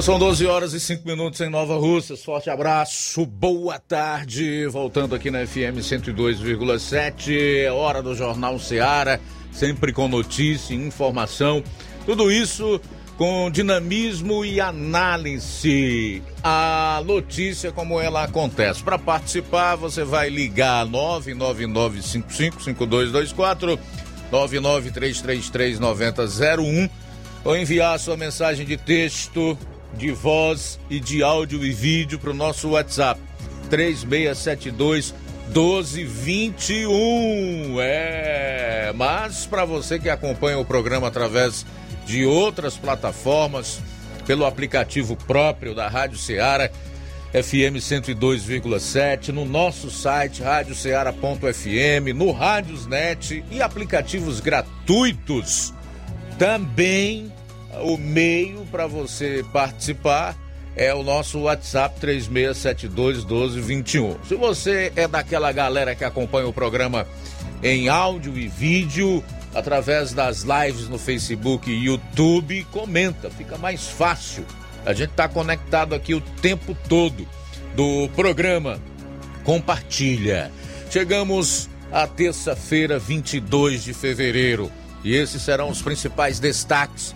São 12 horas e 5 minutos em Nova Rússia. Forte abraço, boa tarde. Voltando aqui na FM 102,7. É hora do Jornal Seara, sempre com notícia e informação. Tudo isso com dinamismo e análise. A notícia como ela acontece. Para participar, você vai ligar 999555224 993339001 ou enviar sua mensagem de texto de voz e de áudio e vídeo para o nosso WhatsApp 3672 1221. É, mas para você que acompanha o programa através de outras plataformas, pelo aplicativo próprio da Rádio Ceará, FM 102,7, no nosso site radioceara.fm, no Rádiosnet e aplicativos gratuitos. Também o meio para você participar é o nosso WhatsApp 3672 1221. Se você é daquela galera que acompanha o programa em áudio e vídeo, através das lives no Facebook e YouTube, comenta, fica mais fácil. A gente está conectado aqui o tempo todo do programa. Compartilha. Chegamos à terça-feira, 22 de fevereiro, e esses serão os principais destaques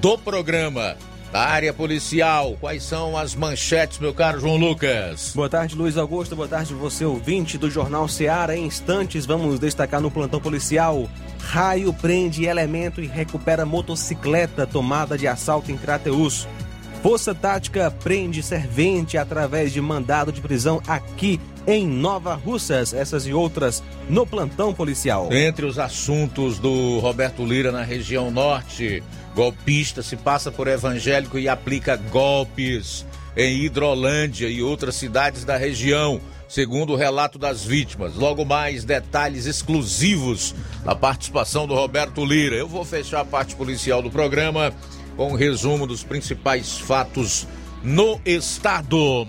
do programa. Da área policial, quais são as manchetes, meu caro João Lucas? Boa tarde, Luiz Augusto. Boa tarde, você ouvinte do Jornal Seara. Em instantes, vamos destacar no plantão policial. Raio prende elemento e recupera motocicleta tomada de assalto em Crateus. Força Tática prende servente através de mandado de prisão aqui em Nova Russas. Essas e outras no plantão policial. Entre os assuntos do Roberto Lira na região norte, golpista se passa por evangélico e aplica golpes em Hidrolândia e outras cidades da região, segundo o relato das vítimas. Logo mais detalhes exclusivos da participação do Roberto Lira. Eu vou fechar a parte policial do programa com um resumo dos principais fatos no estado.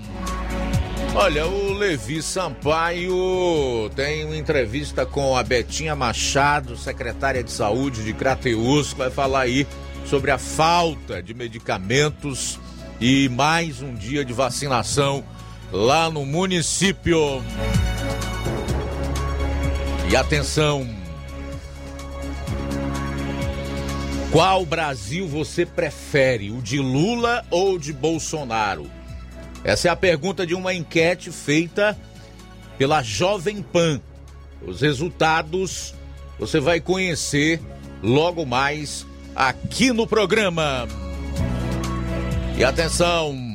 Olha, o Levi Sampaio tem uma entrevista com a Betinha Machado, secretária de saúde de Crateus, que vai falar aí sobre a falta de medicamentos e mais um dia de vacinação lá no município. E atenção! Qual Brasil você prefere, o de Lula ou de Bolsonaro? Essa é a pergunta de uma enquete feita pela Jovem Pan. Os resultados você vai conhecer logo mais aqui no programa. E atenção!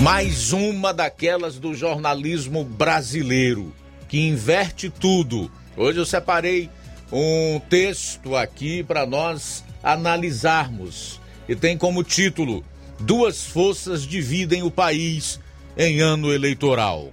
Mais uma daquelas do jornalismo brasileiro que inverte tudo. Hoje eu separei um texto aqui para nós analisarmos e tem como título Duas forças dividem o país em ano eleitoral.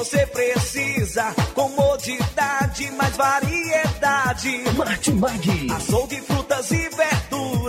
Você precisa. Comodidade, mais variedade. Martimag. Açougue, frutas e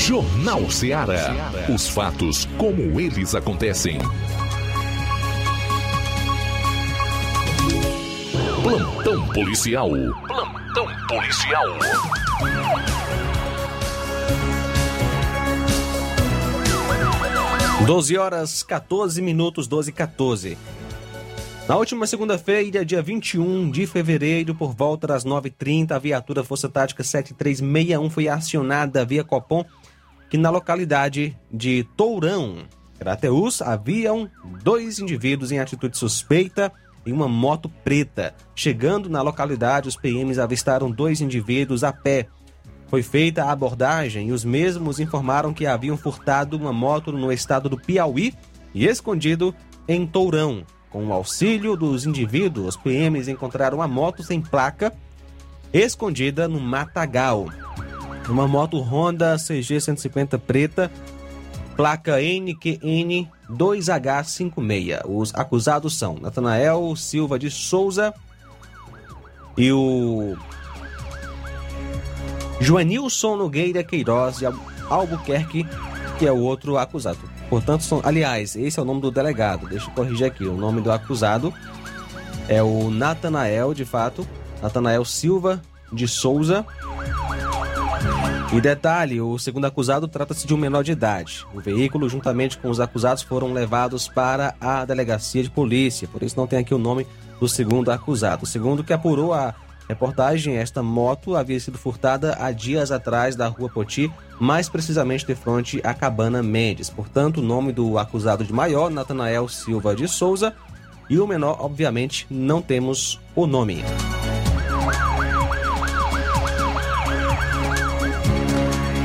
Jornal Ceará. Os fatos como eles acontecem. Plantão policial. Plantão policial. Doze horas 14 minutos 12 e 14. Na última segunda-feira, dia 21 de fevereiro, por volta das 9h30, a viatura Força Tática 7361 foi acionada via Copom, que na localidade de Tourão Crateus, haviam dois indivíduos em atitude suspeita em uma moto preta. Chegando na localidade, os PMs avistaram dois indivíduos a pé. Foi feita a abordagem e os mesmos informaram que haviam furtado uma moto no estado do Piauí e escondido em Tourão. Com o auxílio dos indivíduos, os PMs encontraram a moto sem placa escondida no matagal. Uma moto Honda CG 150 preta, placa NQN 2H56. Os acusados são Natanael Silva de Souza e o Joanilson Nogueira Queiroz de Albuquerque, que é o outro acusado. Portanto, são, aliás, esse é o nome do delegado. Deixa eu corrigir aqui. O nome do acusado é o Natanael, de fato, Natanael Silva de Souza. E detalhe, o segundo acusado trata-se de um menor de idade. O veículo, juntamente com os acusados, foram levados para a delegacia de polícia. Por isso não tem aqui o nome do segundo acusado. O segundo que apurou a reportagem, esta moto havia sido furtada há dias atrás da rua Poti, mais precisamente de frente à Cabana Mendes. Portanto, o nome do acusado de maior, Natanael Silva de Souza, e o menor, obviamente, não temos o nome.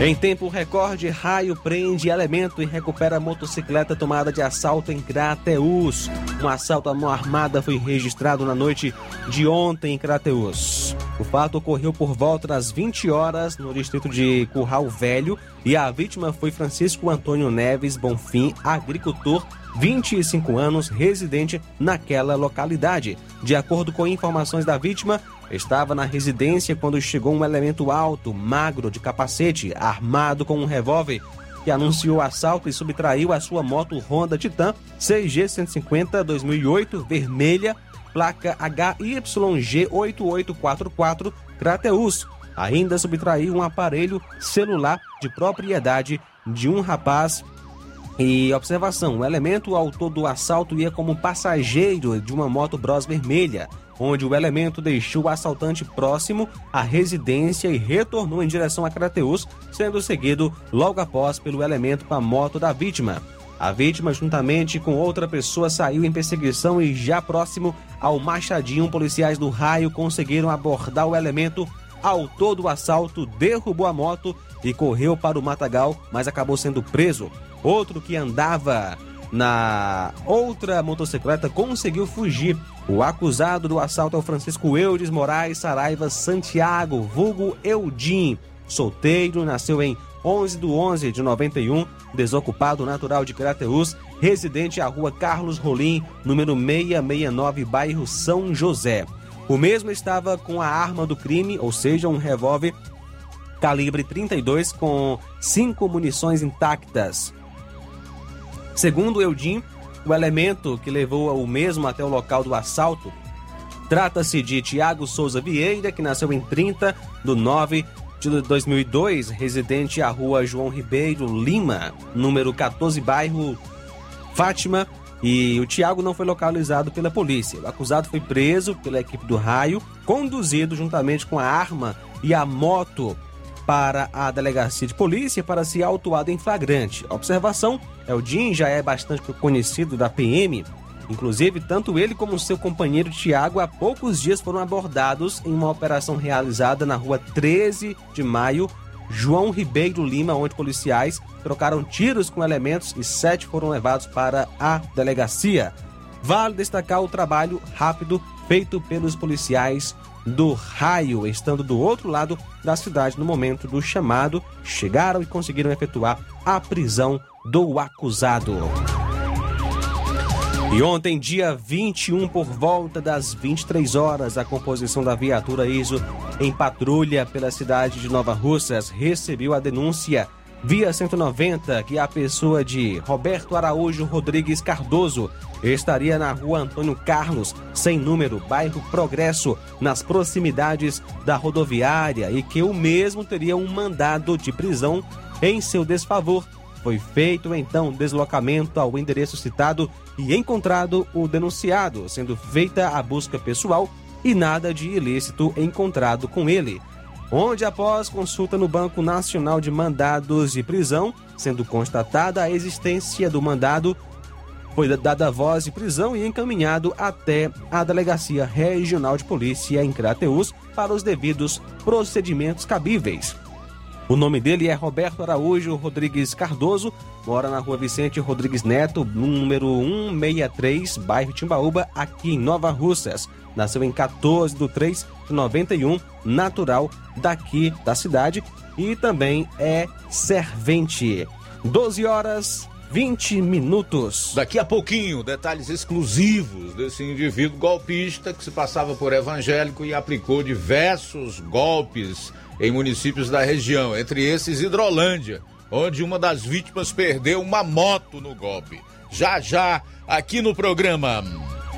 Em tempo recorde, raio prende elemento e recupera motocicleta tomada de assalto em Crateus. Um assalto à mão armada foi registrado na noite de ontem em Crateus. O fato ocorreu por volta das 20 horas no distrito de Curral Velho e a vítima foi Francisco Antônio Neves Bonfim, agricultor 25 anos, residente naquela localidade. De acordo com informações da vítima, estava na residência quando chegou um elemento alto, magro, de capacete, armado com um revólver, que anunciou assalto e subtraiu a sua moto Honda Titan CG 150 2008 vermelha, placa HYG8844 Crateus. Ainda subtraiu um aparelho celular de propriedade de um rapaz e observação: o elemento autor do assalto ia como passageiro de uma moto Bros vermelha, onde o elemento deixou o assaltante próximo à residência e retornou em direção a Crateus, sendo seguido logo após pelo elemento com a moto da vítima. A vítima, juntamente com outra pessoa, saiu em perseguição e já próximo ao Machadinho, policiais do raio conseguiram abordar o elemento. Autor do assalto derrubou a moto e correu para o matagal, mas acabou sendo preso. Outro que andava na outra motocicleta conseguiu fugir. O acusado do assalto é o Francisco Eudes Moraes Saraiva Santiago, vulgo Eudim. Solteiro, nasceu em 11 de 11 de 91, desocupado natural de Crateus, residente à rua Carlos Rolim, número 669, bairro São José. O mesmo estava com a arma do crime, ou seja, um revólver calibre 32 com cinco munições intactas. Segundo Eudim, o elemento que levou o mesmo até o local do assalto trata-se de Tiago Souza Vieira, que nasceu em 30 de 9 de 2002, residente à rua João Ribeiro Lima, número 14, bairro Fátima. E o Tiago não foi localizado pela polícia. O acusado foi preso pela equipe do raio, conduzido juntamente com a arma e a moto para a delegacia de polícia para ser autuado em flagrante. Observação: Eldin já é bastante conhecido da PM. Inclusive, tanto ele como seu companheiro Tiago, há poucos dias foram abordados em uma operação realizada na rua 13 de maio, João Ribeiro Lima, onde policiais trocaram tiros com elementos e sete foram levados para a delegacia. Vale destacar o trabalho rápido feito pelos policiais do raio, estando do outro lado da cidade no momento do chamado, chegaram e conseguiram efetuar a prisão do acusado. E ontem, dia 21, por volta das 23 horas, a composição da viatura ISO em patrulha pela cidade de Nova Russas recebeu a denúncia via 190 que a pessoa de Roberto Araújo Rodrigues Cardoso estaria na rua Antônio Carlos, sem número, bairro Progresso, nas proximidades da rodoviária e que o mesmo teria um mandado de prisão em seu desfavor foi feito então deslocamento ao endereço citado e encontrado o denunciado, sendo feita a busca pessoal e nada de ilícito encontrado com ele. Onde, após consulta no Banco Nacional de Mandados de Prisão, sendo constatada a existência do mandado, foi dada voz de prisão e encaminhado até a Delegacia Regional de Polícia em Crateús para os devidos procedimentos cabíveis. O nome dele é Roberto Araújo Rodrigues Cardoso, mora na rua Vicente Rodrigues Neto, número 163, bairro Timbaúba, aqui em Nova Russas. Nasceu em 14 de 3 de 91, natural daqui da cidade e também é servente. 12 horas 20 minutos. Daqui a pouquinho, detalhes exclusivos desse indivíduo golpista que se passava por evangélico e aplicou diversos golpes em municípios da região, entre esses Hidrolândia, onde uma das vítimas perdeu uma moto no golpe. Já já, aqui no programa.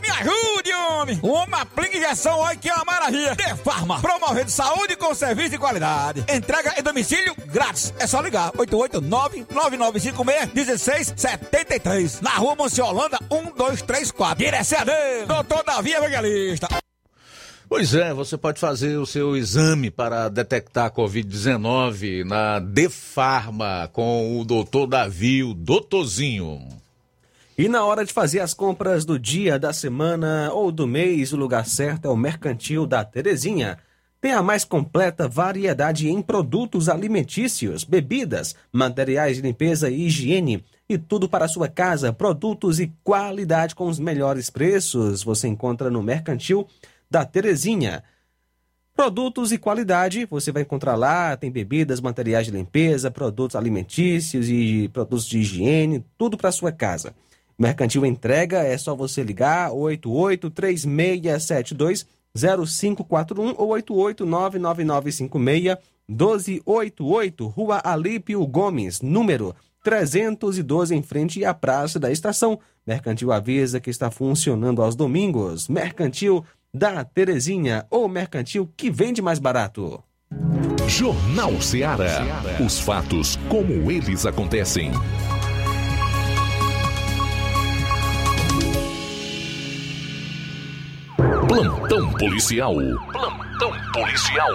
me ajude, homem. Uma aplica injeção, olha que é uma maravilha. De Farma, promovendo saúde com serviço de qualidade. Entrega em domicílio grátis. É só ligar, 889-9956-1673. Na rua Monsiolanda, 1234. Direção doutor Davi Evangelista. Pois é, você pode fazer o seu exame para detectar a Covid-19 na Defarma com o doutor Davi, o doutorzinho. E na hora de fazer as compras do dia, da semana ou do mês, o lugar certo é o Mercantil da Terezinha. Tem a mais completa variedade em produtos alimentícios, bebidas, materiais de limpeza e higiene e tudo para a sua casa, produtos e qualidade com os melhores preços. Você encontra no Mercantil da Terezinha. Produtos e qualidade, você vai encontrar lá, tem bebidas, materiais de limpeza, produtos alimentícios e produtos de higiene, tudo para sua casa. Mercantil entrega, é só você ligar 88 3672 0541 ou 8899956 1288, Rua Alípio Gomes, número 312 em frente à Praça da Estação. Mercantil avisa que está funcionando aos domingos. Mercantil da Terezinha, ou mercantil que vende mais barato. Jornal Ceará. Os fatos como eles acontecem. Plantão policial. Plantão policial.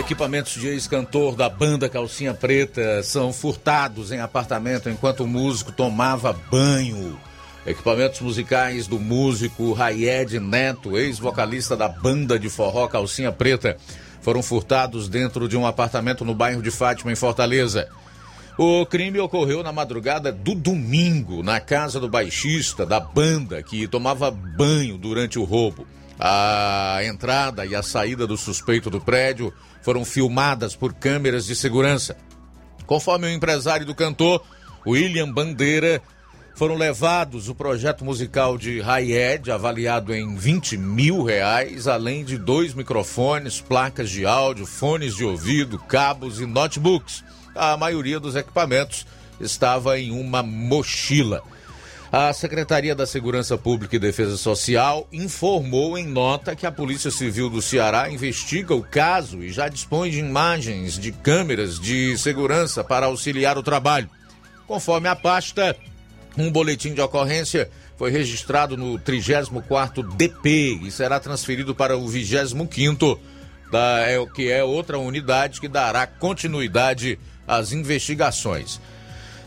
Equipamentos de ex-cantor da banda Calcinha Preta são furtados em apartamento enquanto o músico tomava banho. Equipamentos musicais do músico Raied Neto, ex-vocalista da banda de forró Calcinha Preta, foram furtados dentro de um apartamento no bairro de Fátima, em Fortaleza. O crime ocorreu na madrugada do domingo, na casa do baixista da banda que tomava banho durante o roubo. A entrada e a saída do suspeito do prédio foram filmadas por câmeras de segurança. Conforme o empresário do cantor, William Bandeira, foram levados o projeto musical de Rayed, avaliado em 20 mil reais, além de dois microfones, placas de áudio, fones de ouvido, cabos e notebooks. A maioria dos equipamentos estava em uma mochila. A Secretaria da Segurança Pública e Defesa Social informou em nota que a Polícia Civil do Ceará investiga o caso e já dispõe de imagens de câmeras de segurança para auxiliar o trabalho. Conforme a pasta, um boletim de ocorrência foi registrado no 34º DP e será transferido para o 25º, da, é, que é outra unidade que dará continuidade às investigações.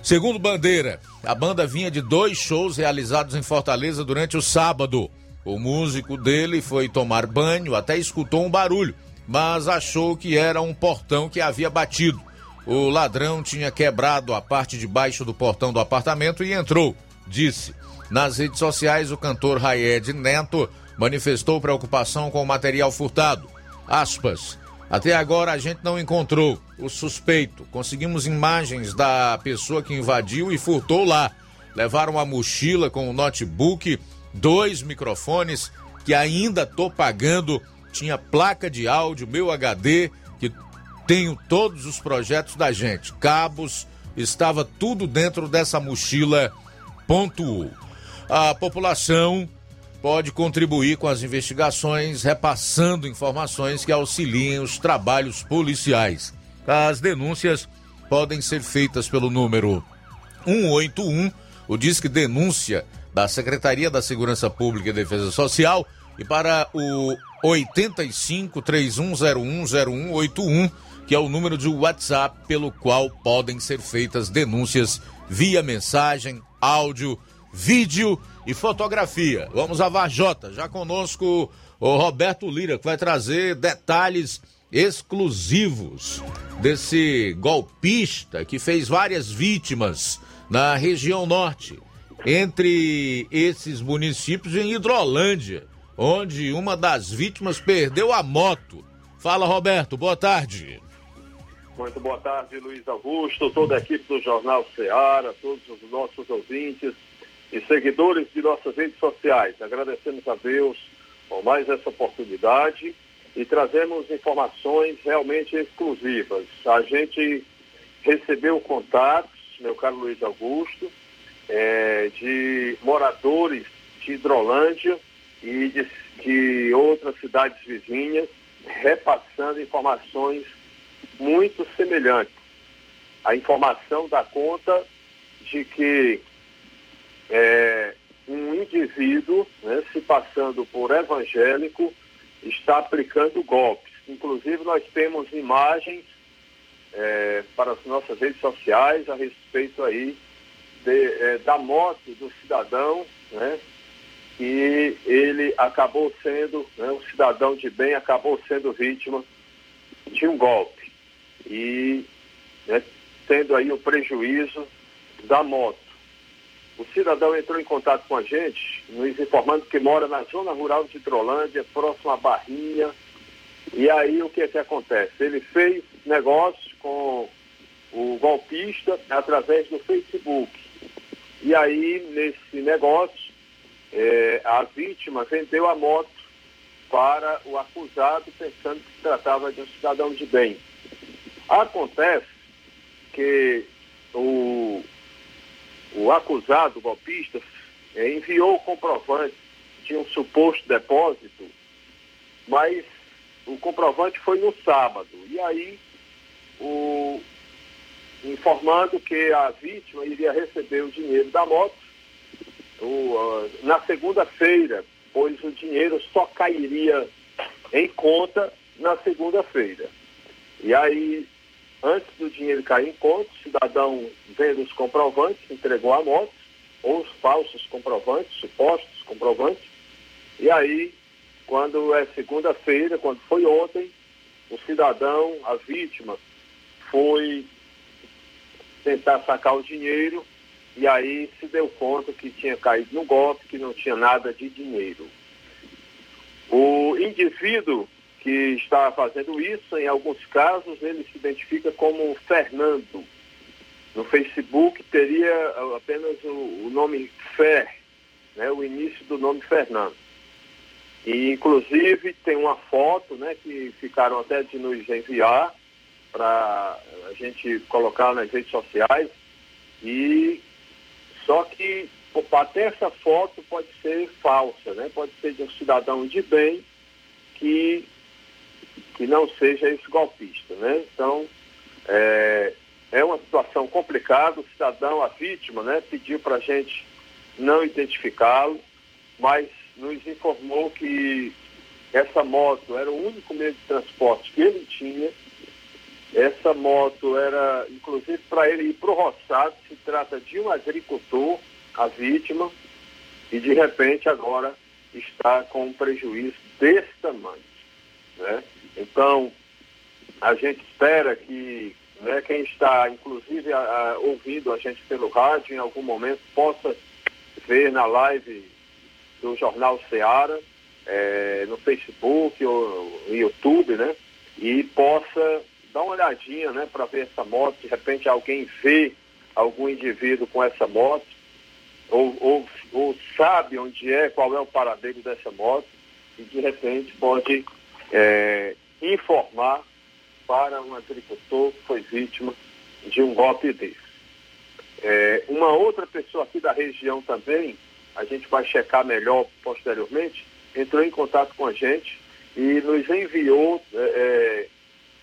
Segundo Bandeira, a banda vinha de dois shows realizados em Fortaleza durante o sábado. O músico dele foi tomar banho, até escutou um barulho, mas achou que era um portão que havia batido. O ladrão tinha quebrado a parte de baixo do portão do apartamento e entrou, disse. Nas redes sociais, o cantor Rayed Neto manifestou preocupação com o material furtado. Aspas. Até agora a gente não encontrou o suspeito. Conseguimos imagens da pessoa que invadiu e furtou lá. Levaram a mochila com o notebook, dois microfones que ainda tô pagando. Tinha placa de áudio, meu HD, que tenho todos os projetos da gente. Cabos, estava tudo dentro dessa mochila. Ponto. A população pode contribuir com as investigações, repassando informações que auxiliem os trabalhos policiais. As denúncias podem ser feitas pelo número 181, o Disque Denúncia da Secretaria da Segurança Pública e Defesa Social, e para o 85 31010181, que é o número de WhatsApp pelo qual podem ser feitas denúncias via mensagem, áudio, vídeo e fotografia. Vamos a Varjota, já conosco o Roberto Lira, que vai trazer detalhes exclusivos desse golpista que fez várias vítimas na região norte, entre esses municípios em Hidrolândia, onde uma das vítimas perdeu a moto. Fala, Roberto, boa tarde. Muito boa tarde, Luiz Augusto, toda a equipe do Jornal Ceará, todos os nossos ouvintes e seguidores de nossas redes sociais. Agradecemos a Deus por mais essa oportunidade e trazemos informações realmente exclusivas. A gente recebeu contatos, meu caro Luiz Augusto, é, de moradores de Hidrolândia e de, de outras cidades vizinhas, repassando informações muito semelhantes. A informação dá conta de que é, um indivíduo, né, se passando por evangélico, está aplicando golpes. Inclusive, nós temos imagens é, para as nossas redes sociais a respeito aí de, é, da moto do cidadão, né? E ele acabou sendo, né, um cidadão de bem acabou sendo vítima de um golpe. E né, tendo aí o prejuízo da moto. O cidadão entrou em contato com a gente, nos informando que mora na zona rural de Trolândia, próximo à Barrinha. E aí o que é que acontece? Ele fez negócio com o golpista através do Facebook. E aí, nesse negócio, é, a vítima vendeu a moto para o acusado, pensando que se tratava de um cidadão de bem. Acontece que o o acusado, golpista, é, enviou o comprovante de um suposto depósito, mas o comprovante foi no sábado. E aí, o, informando que a vítima iria receber o dinheiro da moto o, uh, na segunda-feira, pois o dinheiro só cairia em conta na segunda-feira. E aí Antes do dinheiro cair em conta, o cidadão vendo os comprovantes, entregou a moto, ou os falsos comprovantes, supostos comprovantes, e aí, quando é segunda-feira, quando foi ontem, o cidadão, a vítima, foi tentar sacar o dinheiro e aí se deu conta que tinha caído no golpe, que não tinha nada de dinheiro. O indivíduo que está fazendo isso. Em alguns casos, ele se identifica como Fernando. No Facebook teria apenas o, o nome Fer, né, o início do nome Fernando. E, inclusive, tem uma foto né, que ficaram até de nos enviar para a gente colocar nas redes sociais. E só que até essa foto pode ser falsa, né? pode ser de um cidadão de bem que que não seja esse golpista, né? Então, é, é uma situação complicada, o cidadão, a vítima, né, pediu para a gente não identificá-lo, mas nos informou que essa moto era o único meio de transporte que ele tinha. Essa moto era, inclusive, para ele ir para o roçado, se trata de um agricultor, a vítima, e de repente agora está com um prejuízo desse tamanho. Né? Então, a gente espera que né, quem está, inclusive, a, a, ouvindo a gente pelo rádio, em algum momento, possa ver na live do Jornal Seara, é, no Facebook ou no YouTube, né? E possa dar uma olhadinha, né, para ver essa moto. De repente alguém vê algum indivíduo com essa moto, ou, ou, ou sabe onde é, qual é o paradeiro dessa moto, e de repente pode é, informar para um agricultor que foi vítima de um golpe desse. É, uma outra pessoa aqui da região também, a gente vai checar melhor posteriormente, entrou em contato com a gente e nos enviou é, é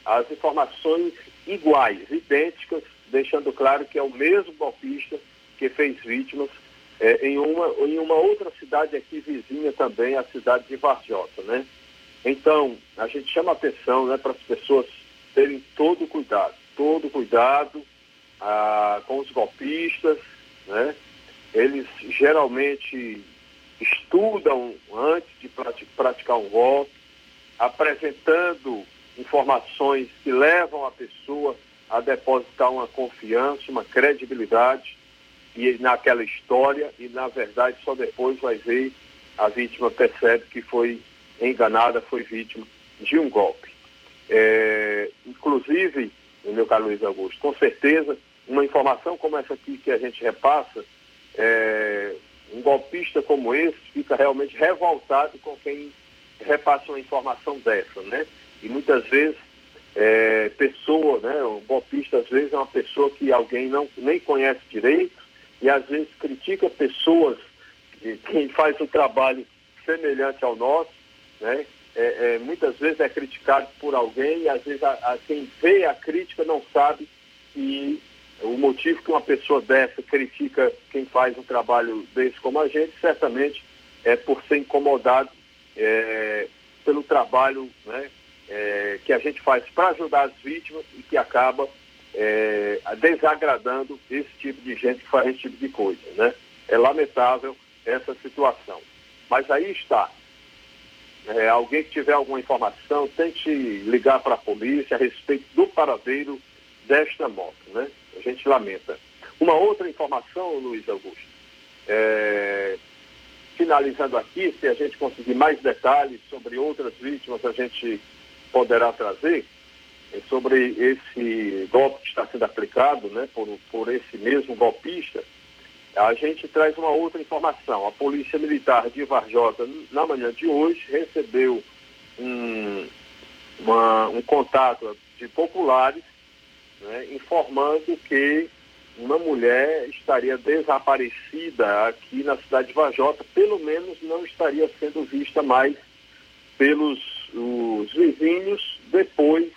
as informações iguais, idênticas, deixando claro que é o mesmo golpista que fez vítimas é, em, uma, em uma outra cidade aqui vizinha também, a cidade de Varjota, né? Então, a gente chama atenção né, para as pessoas terem todo cuidado, todo cuidado ah, com os golpistas, né? Eles geralmente estudam antes de praticar um golpe, apresentando informações que levam a pessoa a depositar uma confiança, uma credibilidade. e naquela história e na verdade só depois vai ver a vítima percebe que foi enganada, foi vítima de um golpe. É, inclusive, meu caro Luiz Augusto, com certeza, uma informação como essa aqui que a gente repassa, é, um golpista como esse fica realmente revoltado com quem repassa uma informação dessa, né? E muitas vezes, é, pessoa, né? Um golpista às vezes é uma pessoa que alguém não nem conhece direito e às vezes critica pessoas quem faz um trabalho semelhante ao nosso, né? É, é, muitas vezes é criticado por alguém e às vezes a, a, quem vê a crítica não sabe que o motivo que uma pessoa dessa critica quem faz um trabalho desse como a gente, certamente é por ser incomodado é, pelo trabalho né, é, que a gente faz para ajudar as vítimas e que acaba é, desagradando esse tipo de gente que faz esse tipo de coisa. Né? É lamentável essa situação. Mas aí está. É, alguém que tiver alguma informação, tente ligar para a polícia a respeito do paradeiro desta moto. Né? A gente lamenta. Uma outra informação, Luiz Augusto, é, finalizando aqui, se a gente conseguir mais detalhes sobre outras vítimas, a gente poderá trazer é sobre esse golpe que está sendo aplicado né, por, por esse mesmo golpista. A gente traz uma outra informação. A Polícia Militar de Varjota, na manhã de hoje, recebeu um, uma, um contato de populares né, informando que uma mulher estaria desaparecida aqui na cidade de Vajota, pelo menos não estaria sendo vista mais pelos os vizinhos depois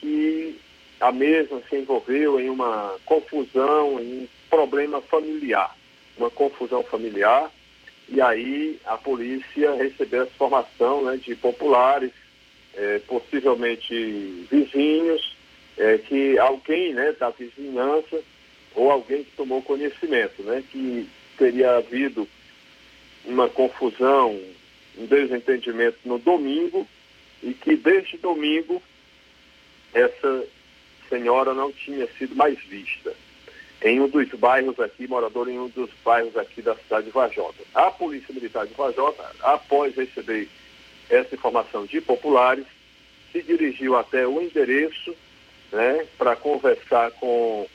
que a mesma se envolveu em uma confusão, em problema familiar, uma confusão familiar, e aí a polícia recebeu essa informação né, de populares, é, possivelmente vizinhos, é, que alguém né, da vizinhança ou alguém que tomou conhecimento, né, que teria havido uma confusão, um desentendimento no domingo e que desde domingo essa senhora não tinha sido mais vista em um dos bairros aqui, morador em um dos bairros aqui da cidade de Vajota. A Polícia Militar de Vajota, após receber essa informação de populares, se dirigiu até o endereço né, para conversar com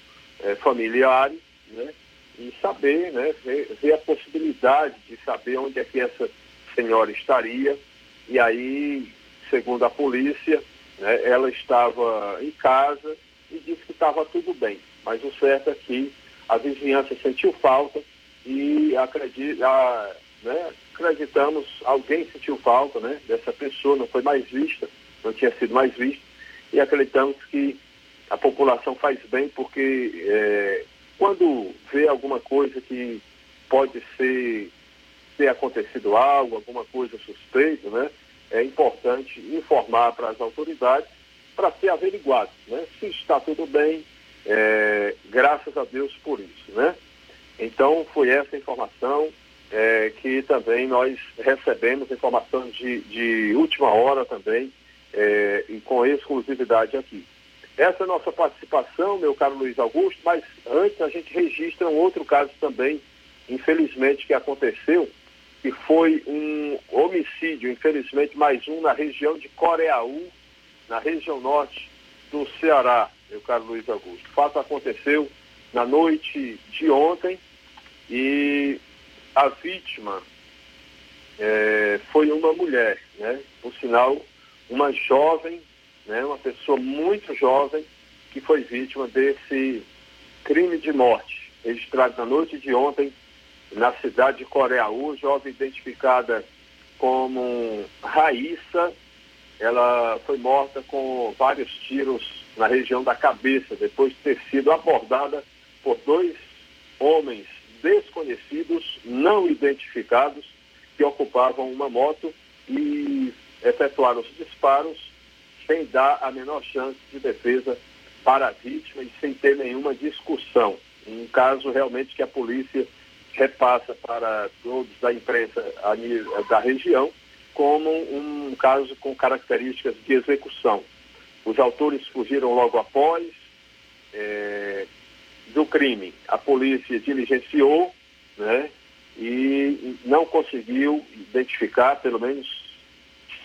é, familiares né, e saber, né, ver, ver, a possibilidade de saber onde é que essa senhora estaria. E aí, segundo a polícia, né, ela estava em casa e disse que estava tudo bem. Mas o certo é que a vizinhança sentiu falta e acredita, né, acreditamos, alguém sentiu falta né, dessa pessoa, não foi mais vista, não tinha sido mais vista, e acreditamos que a população faz bem porque é, quando vê alguma coisa que pode ser ter acontecido algo, alguma coisa suspeita, né? É importante informar para as autoridades para ser averiguado, né? Se está tudo bem, é, graças a Deus por isso, né? Então foi essa informação é, que também nós recebemos informação de, de última hora também é, e com exclusividade aqui. Essa é a nossa participação, meu caro Luiz Augusto, mas antes a gente registra um outro caso também, infelizmente, que aconteceu, que foi um homicídio, infelizmente mais um na região de Coreaú, na região norte do Ceará, meu caro Luiz Augusto. O fato aconteceu na noite de ontem e a vítima é, foi uma mulher, né? Por sinal, uma jovem, né? uma pessoa muito jovem que foi vítima desse crime de morte, registrado na noite de ontem na cidade de Coreaú, jovem identificada como Raíssa. Ela foi morta com vários tiros na região da cabeça, depois de ter sido abordada por dois homens desconhecidos, não identificados, que ocupavam uma moto e efetuaram os disparos sem dar a menor chance de defesa para a vítima e sem ter nenhuma discussão. Um caso realmente que a polícia repassa para todos da imprensa da região como um caso com características de execução. Os autores fugiram logo após, é, do crime. A polícia diligenciou, né? E não conseguiu identificar, pelo menos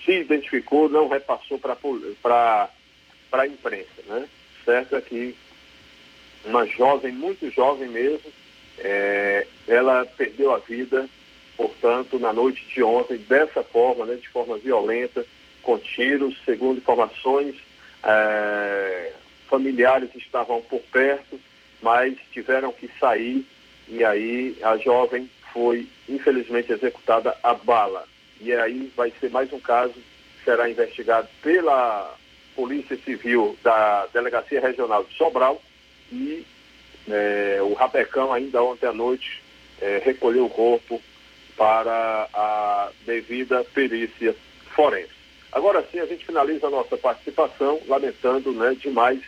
se identificou, não repassou para a imprensa, né? Certo é que uma jovem, muito jovem mesmo, é, ela perdeu a vida, portanto, na noite de ontem, dessa forma, né, de forma violenta, com tiros, segundo informações, é, familiares estavam por perto, mas tiveram que sair e aí a jovem foi infelizmente executada a bala. E aí vai ser mais um caso será investigado pela Polícia Civil da Delegacia Regional de Sobral e é, o Rapecão ainda ontem à noite é, recolheu o corpo para a devida perícia forense. Agora sim, a gente finaliza a nossa participação, lamentando né, demais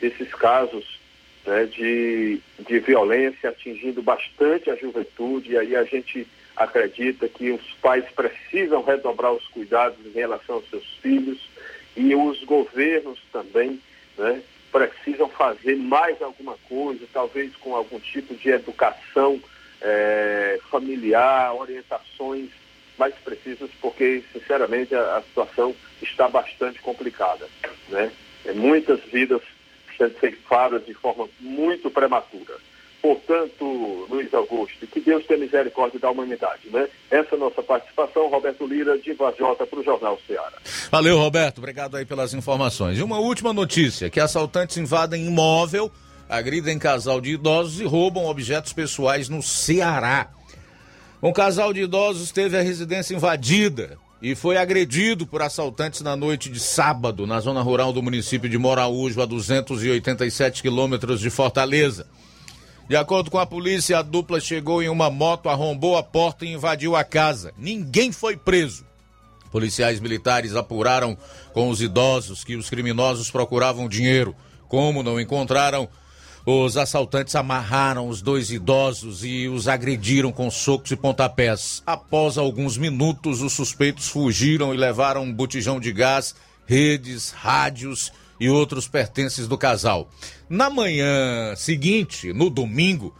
esses casos né, de, de violência atingindo bastante a juventude, e aí a gente acredita que os pais precisam redobrar os cuidados em relação aos seus filhos e os governos também né, precisam fazer mais alguma coisa, talvez com algum tipo de educação é, familiar, orientações mais precisas, porque, sinceramente, a, a situação está bastante complicada. Né? É, muitas vidas sendo ceifadas de forma muito prematura. Portanto, Luiz Augusto, que Deus tenha misericórdia da humanidade, né? Essa é a nossa participação, Roberto Lira, de Vajota, para o Jornal Ceará. Valeu, Roberto, obrigado aí pelas informações. E uma última notícia, que assaltantes invadem imóvel, agridem casal de idosos e roubam objetos pessoais no Ceará. Um casal de idosos teve a residência invadida e foi agredido por assaltantes na noite de sábado, na zona rural do município de Moraújo, a 287 quilômetros de Fortaleza. De acordo com a polícia, a dupla chegou em uma moto, arrombou a porta e invadiu a casa. Ninguém foi preso. Policiais militares apuraram com os idosos que os criminosos procuravam dinheiro. Como não encontraram, os assaltantes amarraram os dois idosos e os agrediram com socos e pontapés. Após alguns minutos, os suspeitos fugiram e levaram um botijão de gás, redes, rádios e outros pertences do casal. Na manhã seguinte, no domingo,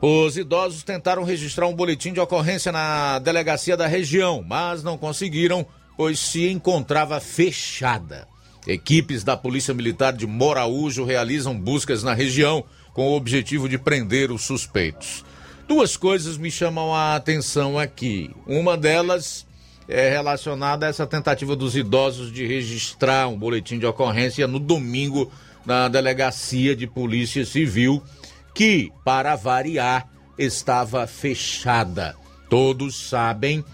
os idosos tentaram registrar um boletim de ocorrência na delegacia da região, mas não conseguiram, pois se encontrava fechada. Equipes da Polícia Militar de Moraújo realizam buscas na região com o objetivo de prender os suspeitos. Duas coisas me chamam a atenção aqui. Uma delas é relacionada a essa tentativa dos idosos de registrar um boletim de ocorrência no domingo na delegacia de Polícia Civil, que, para variar, estava fechada. Todos sabem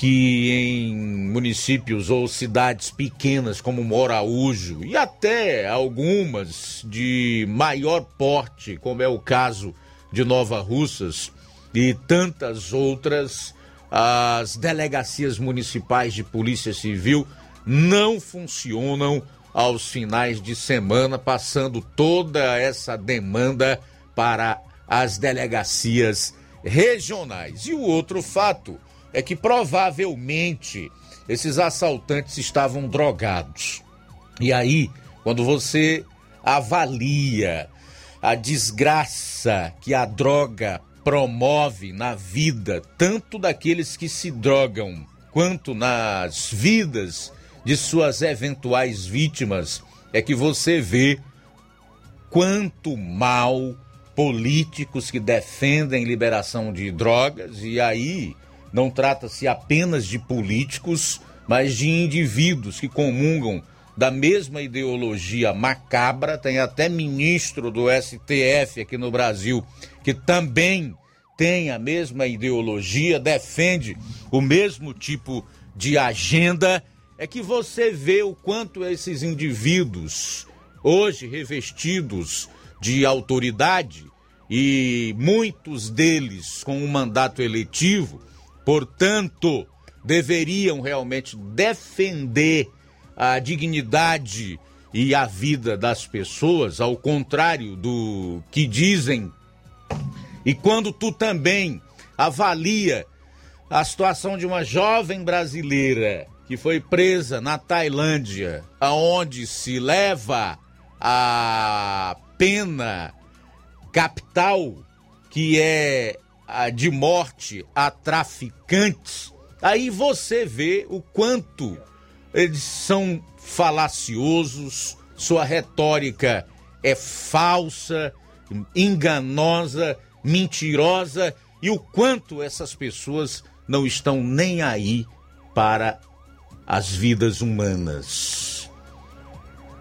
que em municípios ou cidades pequenas como Moraújo e até algumas de maior porte, como é o caso de Nova Russas e tantas outras, as delegacias municipais de Polícia Civil não funcionam aos finais de semana, passando toda essa demanda para as delegacias regionais. E o outro fato é que provavelmente esses assaltantes estavam drogados. E aí, quando você avalia a desgraça que a droga promove na vida tanto daqueles que se drogam quanto nas vidas de suas eventuais vítimas, é que você vê quanto mal políticos que defendem liberação de drogas, e aí não trata-se apenas de políticos, mas de indivíduos que comungam da mesma ideologia macabra, tem até ministro do STF aqui no Brasil que também tem a mesma ideologia, defende o mesmo tipo de agenda, é que você vê o quanto esses indivíduos, hoje revestidos de autoridade, e muitos deles com um mandato eletivo, portanto, deveriam realmente defender a dignidade e a vida das pessoas, ao contrário do que dizem. E quando tu também avalia a situação de uma jovem brasileira que foi presa na Tailândia, aonde se leva a pena capital que é de morte a traficantes, aí você vê o quanto eles são falaciosos, sua retórica é falsa, enganosa, mentirosa e o quanto essas pessoas não estão nem aí para as vidas humanas.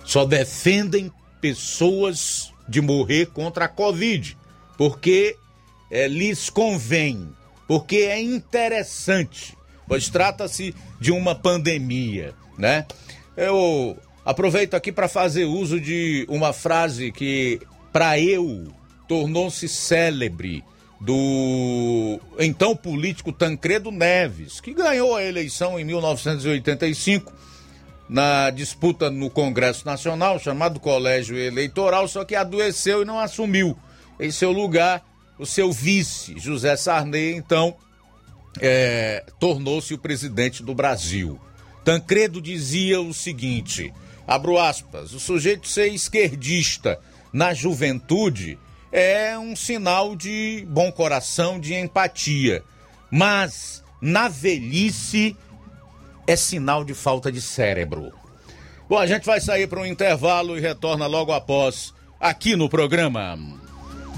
Só defendem pessoas de morrer contra a Covid, porque é, lhes convém, porque é interessante, pois trata-se de uma pandemia, né? Eu aproveito aqui para fazer uso de uma frase que, para eu, tornou-se célebre do então político Tancredo Neves, que ganhou a eleição em 1985 na disputa no Congresso Nacional, chamado Colégio Eleitoral, só que adoeceu e não assumiu. Em seu lugar, o seu vice, José Sarney, então, é, tornou-se o presidente do Brasil. Tancredo dizia o seguinte: abro aspas, o sujeito ser esquerdista na juventude é um sinal de bom coração, de empatia. Mas na velhice é sinal de falta de cérebro. Bom, a gente vai sair para um intervalo e retorna logo após aqui no programa.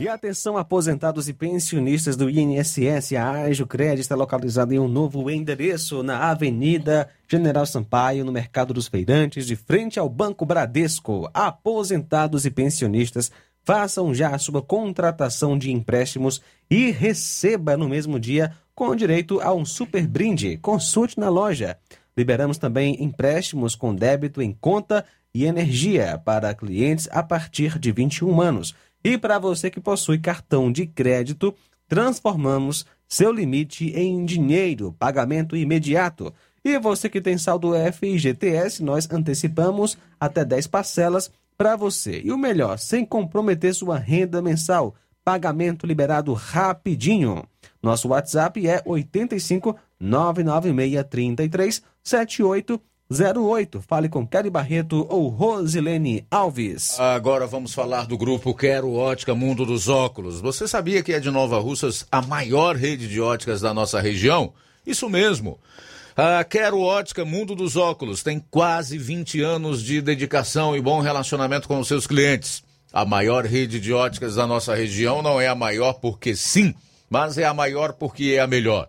E atenção, aposentados e pensionistas do INSS, a Ajo Crédito está localizada em um novo endereço na Avenida General Sampaio, no Mercado dos Feirantes, de frente ao Banco Bradesco. Aposentados e pensionistas, façam já a sua contratação de empréstimos e receba no mesmo dia com direito a um super brinde. Consulte na loja. Liberamos também empréstimos com débito em conta e energia para clientes a partir de 21 anos. E para você que possui cartão de crédito, transformamos seu limite em dinheiro, pagamento imediato. E você que tem saldo FGTS, nós antecipamos até 10 parcelas para você. E o melhor, sem comprometer sua renda mensal. Pagamento liberado rapidinho. Nosso WhatsApp é 85 996 33 78 08. Fale com Kelly Barreto ou Rosilene Alves. Agora vamos falar do grupo Quero Ótica Mundo dos Óculos. Você sabia que é de Nova Russas a maior rede de óticas da nossa região? Isso mesmo. A Quero Ótica Mundo dos Óculos tem quase 20 anos de dedicação e bom relacionamento com os seus clientes. A maior rede de óticas da nossa região não é a maior porque sim, mas é a maior porque é a melhor.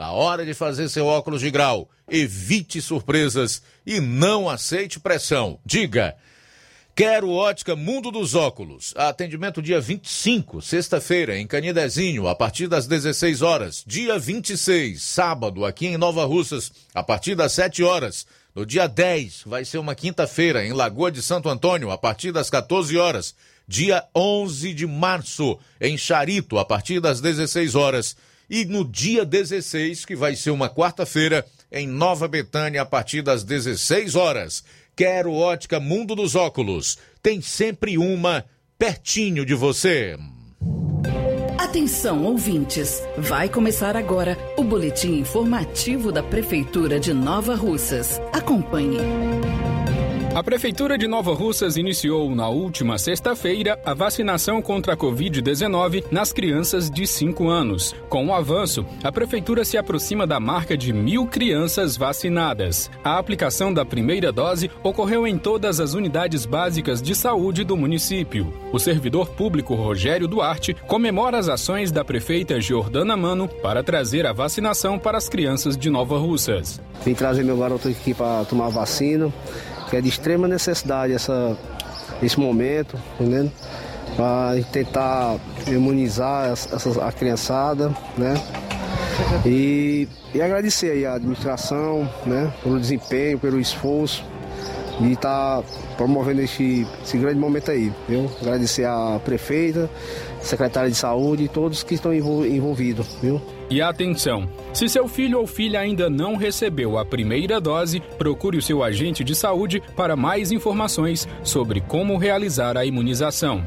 na hora de fazer seu óculos de grau, evite surpresas e não aceite pressão. Diga. Quero Ótica Mundo dos Óculos. Atendimento dia 25, sexta-feira, em Canidezinho, a partir das 16 horas. Dia 26, sábado, aqui em Nova Russas, a partir das 7 horas. No dia 10, vai ser uma quinta-feira, em Lagoa de Santo Antônio, a partir das 14 horas. Dia 11 de março, em Charito, a partir das 16 horas. E no dia 16, que vai ser uma quarta-feira, em Nova Betânia, a partir das 16 horas. Quero Ótica Mundo dos Óculos. Tem sempre uma pertinho de você. Atenção, ouvintes! Vai começar agora o boletim informativo da Prefeitura de Nova Russas. Acompanhe. A Prefeitura de Nova Russas iniciou na última sexta-feira a vacinação contra a Covid-19 nas crianças de 5 anos. Com o avanço, a Prefeitura se aproxima da marca de mil crianças vacinadas. A aplicação da primeira dose ocorreu em todas as unidades básicas de saúde do município. O servidor público Rogério Duarte comemora as ações da prefeita Jordana Mano para trazer a vacinação para as crianças de Nova Russas. Vim trazer meu garoto aqui para tomar vacina que é de extrema necessidade essa, esse momento, entendeu? Para tentar imunizar essa, a criançada, né? E, e agradecer aí a administração, né? Pelo desempenho, pelo esforço de estar tá promovendo esse, esse grande momento aí, viu? Agradecer a prefeita, secretária de saúde e todos que estão envolvidos, viu? E atenção! Se seu filho ou filha ainda não recebeu a primeira dose, procure o seu agente de saúde para mais informações sobre como realizar a imunização.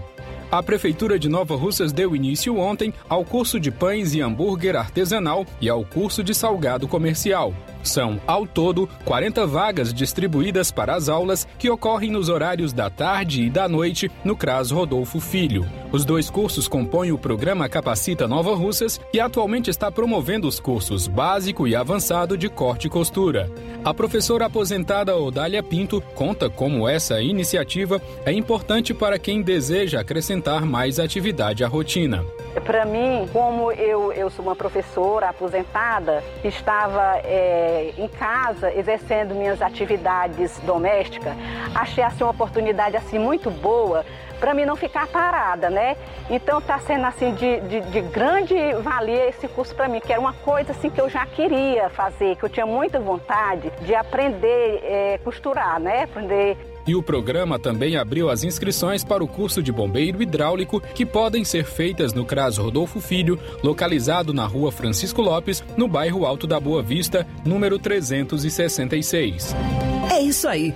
A Prefeitura de Nova Russas deu início ontem ao curso de pães e hambúrguer artesanal e ao curso de salgado comercial. São, ao todo, 40 vagas distribuídas para as aulas que ocorrem nos horários da tarde e da noite no CRAS Rodolfo Filho. Os dois cursos compõem o programa Capacita Nova Russas e atualmente está promovendo os cursos básico e avançado de corte e costura. A professora aposentada Odália Pinto conta como essa iniciativa é importante para quem deseja acrescentar mais atividade à rotina. Para mim, como eu, eu sou uma professora aposentada, estava é, em casa exercendo minhas atividades domésticas, achei assim, uma oportunidade assim muito boa para mim não ficar parada, né? Então está sendo assim de, de, de, grande valia esse curso para mim, que era uma coisa assim que eu já queria fazer, que eu tinha muita vontade de aprender é, costurar, né? Aprender e o programa também abriu as inscrições para o curso de bombeiro hidráulico que podem ser feitas no CRAS Rodolfo Filho, localizado na rua Francisco Lopes, no bairro Alto da Boa Vista, número 366. É isso aí.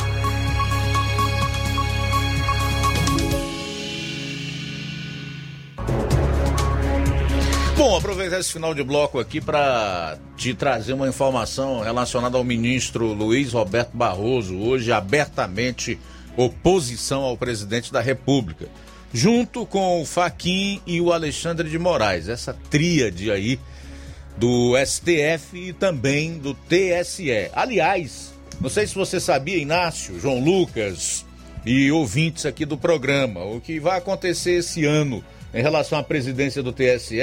Bom, aproveitar esse final de bloco aqui para te trazer uma informação relacionada ao ministro Luiz Roberto Barroso, hoje abertamente oposição ao presidente da República, junto com o Faquim e o Alexandre de Moraes, essa tríade aí do STF e também do TSE. Aliás, não sei se você sabia, Inácio, João Lucas e ouvintes aqui do programa, o que vai acontecer esse ano em relação à presidência do TSE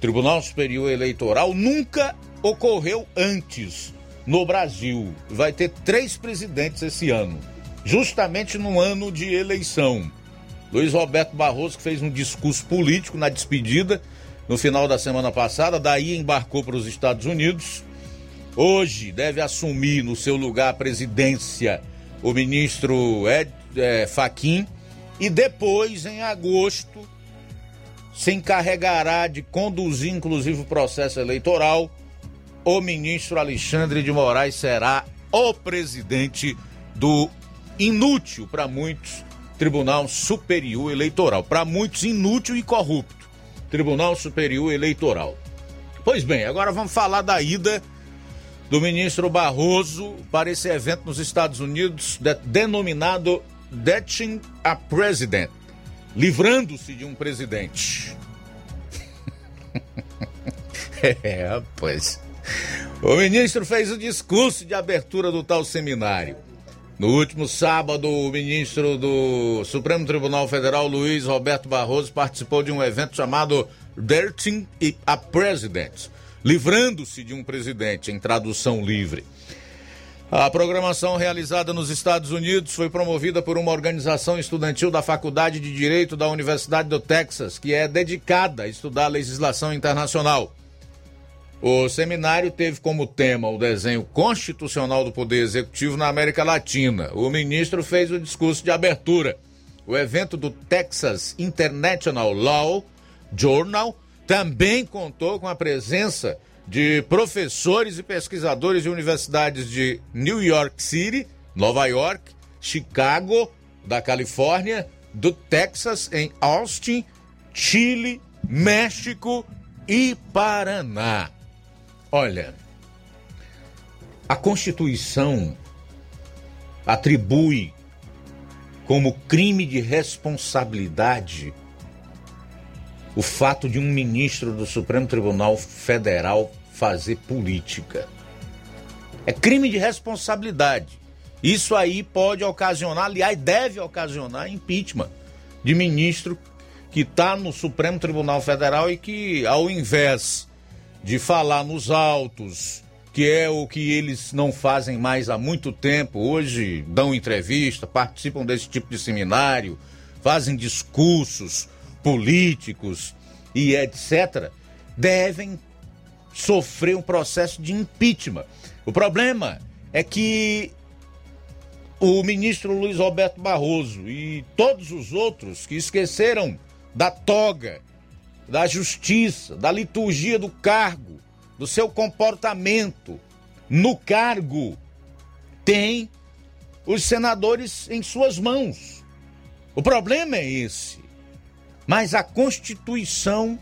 Tribunal Superior Eleitoral nunca ocorreu antes no Brasil. Vai ter três presidentes esse ano, justamente no ano de eleição. Luiz Roberto Barroso, que fez um discurso político na despedida no final da semana passada, daí embarcou para os Estados Unidos. Hoje deve assumir no seu lugar a presidência o ministro Ed é, Faquim e depois, em agosto, se encarregará de conduzir, inclusive, o processo eleitoral o ministro Alexandre de Moraes será o presidente do inútil para muitos Tribunal Superior Eleitoral. Para muitos, inútil e corrupto. Tribunal Superior Eleitoral. Pois bem, agora vamos falar da ida do ministro Barroso para esse evento nos Estados Unidos, de, denominado Detching a President livrando-se de um presidente. é. O ministro fez o discurso de abertura do tal seminário. No último sábado, o ministro do Supremo Tribunal Federal, Luiz Roberto Barroso, participou de um evento chamado Dirting a President, livrando-se de um presidente, em tradução livre. A programação realizada nos Estados Unidos foi promovida por uma organização estudantil da Faculdade de Direito da Universidade do Texas, que é dedicada a estudar legislação internacional. O seminário teve como tema o desenho constitucional do Poder Executivo na América Latina. O ministro fez o discurso de abertura. O evento do Texas International Law Journal também contou com a presença de professores e pesquisadores de universidades de New York City, Nova York, Chicago, da Califórnia, do Texas, em Austin, Chile, México e Paraná. Olha, a Constituição atribui como crime de responsabilidade o fato de um ministro do Supremo Tribunal Federal fazer política. É crime de responsabilidade. Isso aí pode ocasionar, aliás, deve ocasionar impeachment de ministro que está no Supremo Tribunal Federal e que, ao invés de falar nos autos, que é o que eles não fazem mais há muito tempo, hoje dão entrevista, participam desse tipo de seminário, fazem discursos, políticos e etc., devem sofrer um processo de impeachment. O problema é que o ministro Luiz Roberto Barroso e todos os outros que esqueceram da toga, da justiça, da liturgia do cargo, do seu comportamento no cargo, têm os senadores em suas mãos. O problema é esse. Mas a Constituição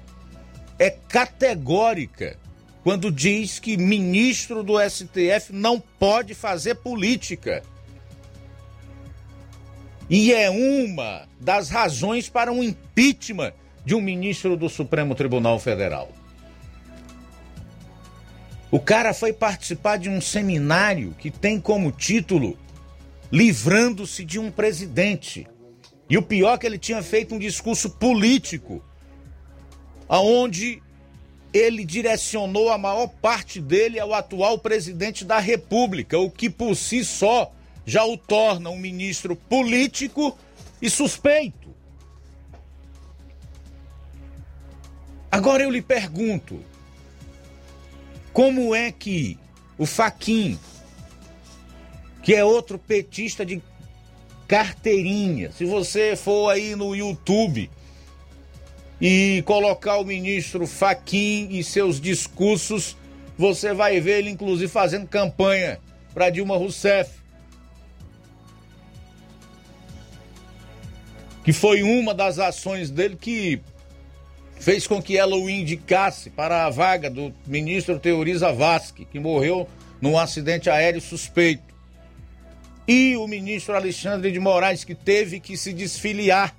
é categórica quando diz que ministro do STF não pode fazer política. E é uma das razões para um impeachment de um ministro do Supremo Tribunal Federal. O cara foi participar de um seminário que tem como título Livrando-se de um Presidente. E o pior é que ele tinha feito um discurso político, aonde ele direcionou a maior parte dele ao atual presidente da República, o que por si só já o torna um ministro político e suspeito. Agora eu lhe pergunto, como é que o Faquin, que é outro petista de carteirinha. Se você for aí no YouTube e colocar o ministro Faquim e seus discursos, você vai ver ele inclusive fazendo campanha para Dilma Rousseff. Que foi uma das ações dele que fez com que ela o indicasse para a vaga do ministro Teoriza Vasque, que morreu num acidente aéreo suspeito e o ministro Alexandre de Moraes, que teve que se desfiliar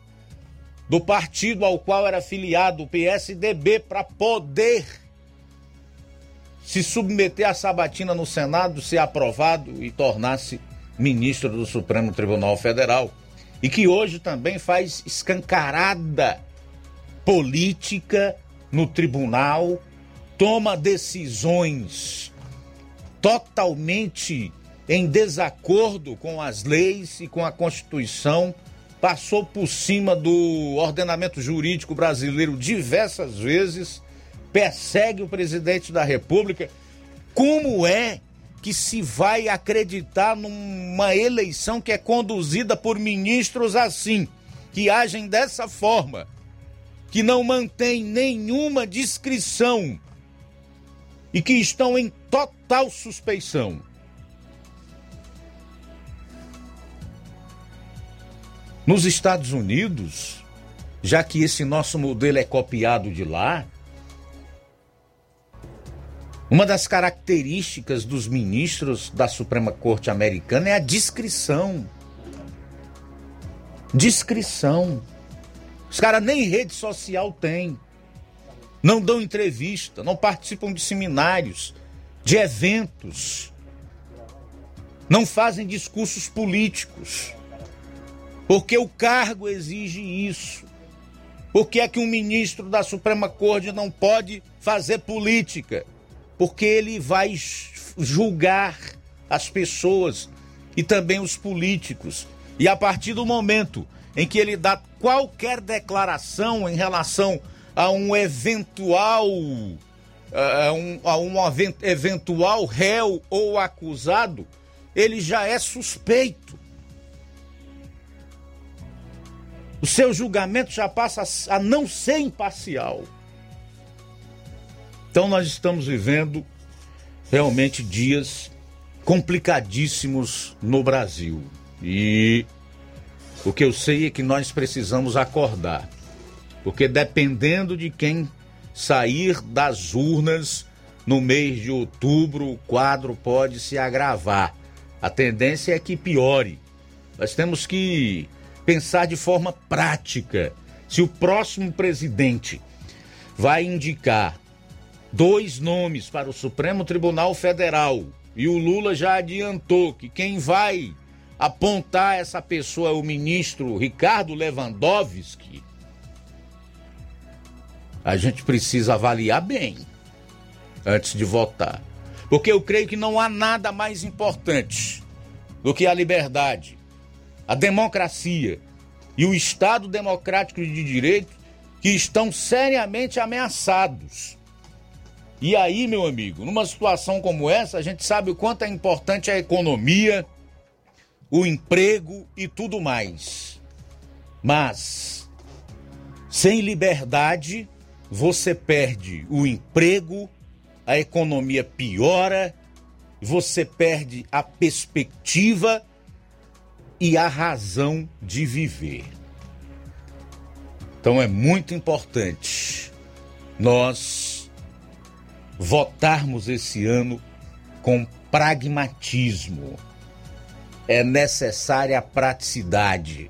do partido ao qual era filiado, o PSDB, para poder se submeter à sabatina no Senado, ser aprovado e tornar-se ministro do Supremo Tribunal Federal. E que hoje também faz escancarada política no tribunal, toma decisões totalmente em desacordo com as leis e com a Constituição, passou por cima do ordenamento jurídico brasileiro diversas vezes, persegue o presidente da República. Como é que se vai acreditar numa eleição que é conduzida por ministros assim, que agem dessa forma, que não mantém nenhuma discrição e que estão em total suspeição. Nos Estados Unidos, já que esse nosso modelo é copiado de lá, uma das características dos ministros da Suprema Corte Americana é a discrição. Discrição. Os caras nem rede social têm. Não dão entrevista, não participam de seminários, de eventos. Não fazem discursos políticos. Porque o cargo exige isso. Por que é que um ministro da Suprema Corte não pode fazer política? Porque ele vai julgar as pessoas e também os políticos. E a partir do momento em que ele dá qualquer declaração em relação a um eventual a um, a um eventual réu ou acusado, ele já é suspeito. O seu julgamento já passa a não ser imparcial. Então nós estamos vivendo realmente dias complicadíssimos no Brasil. E o que eu sei é que nós precisamos acordar. Porque dependendo de quem sair das urnas no mês de outubro, o quadro pode se agravar. A tendência é que piore. Nós temos que pensar de forma prática. Se o próximo presidente vai indicar dois nomes para o Supremo Tribunal Federal e o Lula já adiantou que quem vai apontar essa pessoa é o ministro Ricardo Lewandowski, a gente precisa avaliar bem antes de votar. Porque eu creio que não há nada mais importante do que a liberdade, a democracia e o Estado democrático de direito que estão seriamente ameaçados. E aí, meu amigo, numa situação como essa, a gente sabe o quanto é importante a economia, o emprego e tudo mais. Mas, sem liberdade, você perde o emprego, a economia piora, você perde a perspectiva e a razão de viver. Então é muito importante nós votarmos esse ano com pragmatismo. É necessária a praticidade,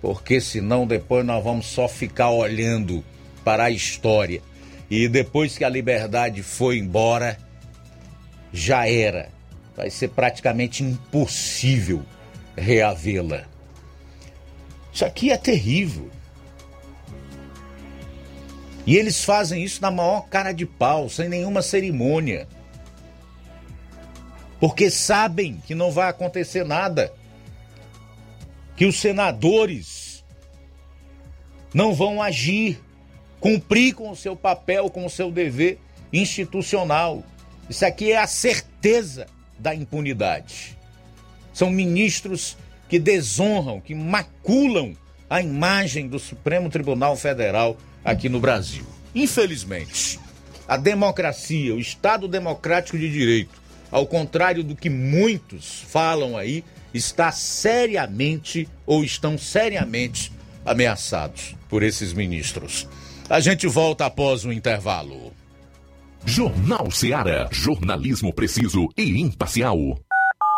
porque senão depois nós vamos só ficar olhando para a história. E depois que a liberdade foi embora, já era. Vai ser praticamente impossível reavê-la. Isso aqui é terrível. E eles fazem isso na maior cara de pau, sem nenhuma cerimônia. Porque sabem que não vai acontecer nada. Que os senadores não vão agir, cumprir com o seu papel, com o seu dever institucional. Isso aqui é a certeza da impunidade. São ministros que desonram, que maculam a imagem do Supremo Tribunal Federal aqui no Brasil. Infelizmente, a democracia, o Estado democrático de direito, ao contrário do que muitos falam aí, está seriamente ou estão seriamente ameaçados por esses ministros. A gente volta após o intervalo. Jornal Ceará, jornalismo preciso e imparcial.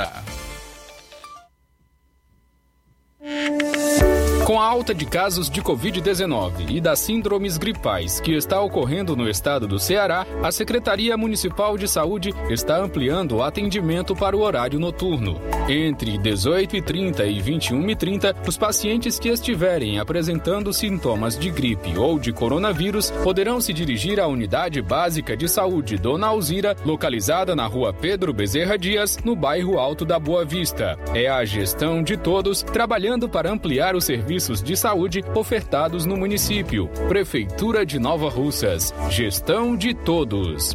Yeah. Com a alta de casos de Covid-19 e das síndromes gripais que está ocorrendo no estado do Ceará, a Secretaria Municipal de Saúde está ampliando o atendimento para o horário noturno. Entre 18h30 e 21h30, os pacientes que estiverem apresentando sintomas de gripe ou de coronavírus poderão se dirigir à Unidade Básica de Saúde Dona Alzira, localizada na rua Pedro Bezerra Dias, no bairro Alto da Boa Vista. É a gestão de todos trabalhando para ampliar os serviços de saúde ofertados no município. Prefeitura de Nova Russas. Gestão de todos.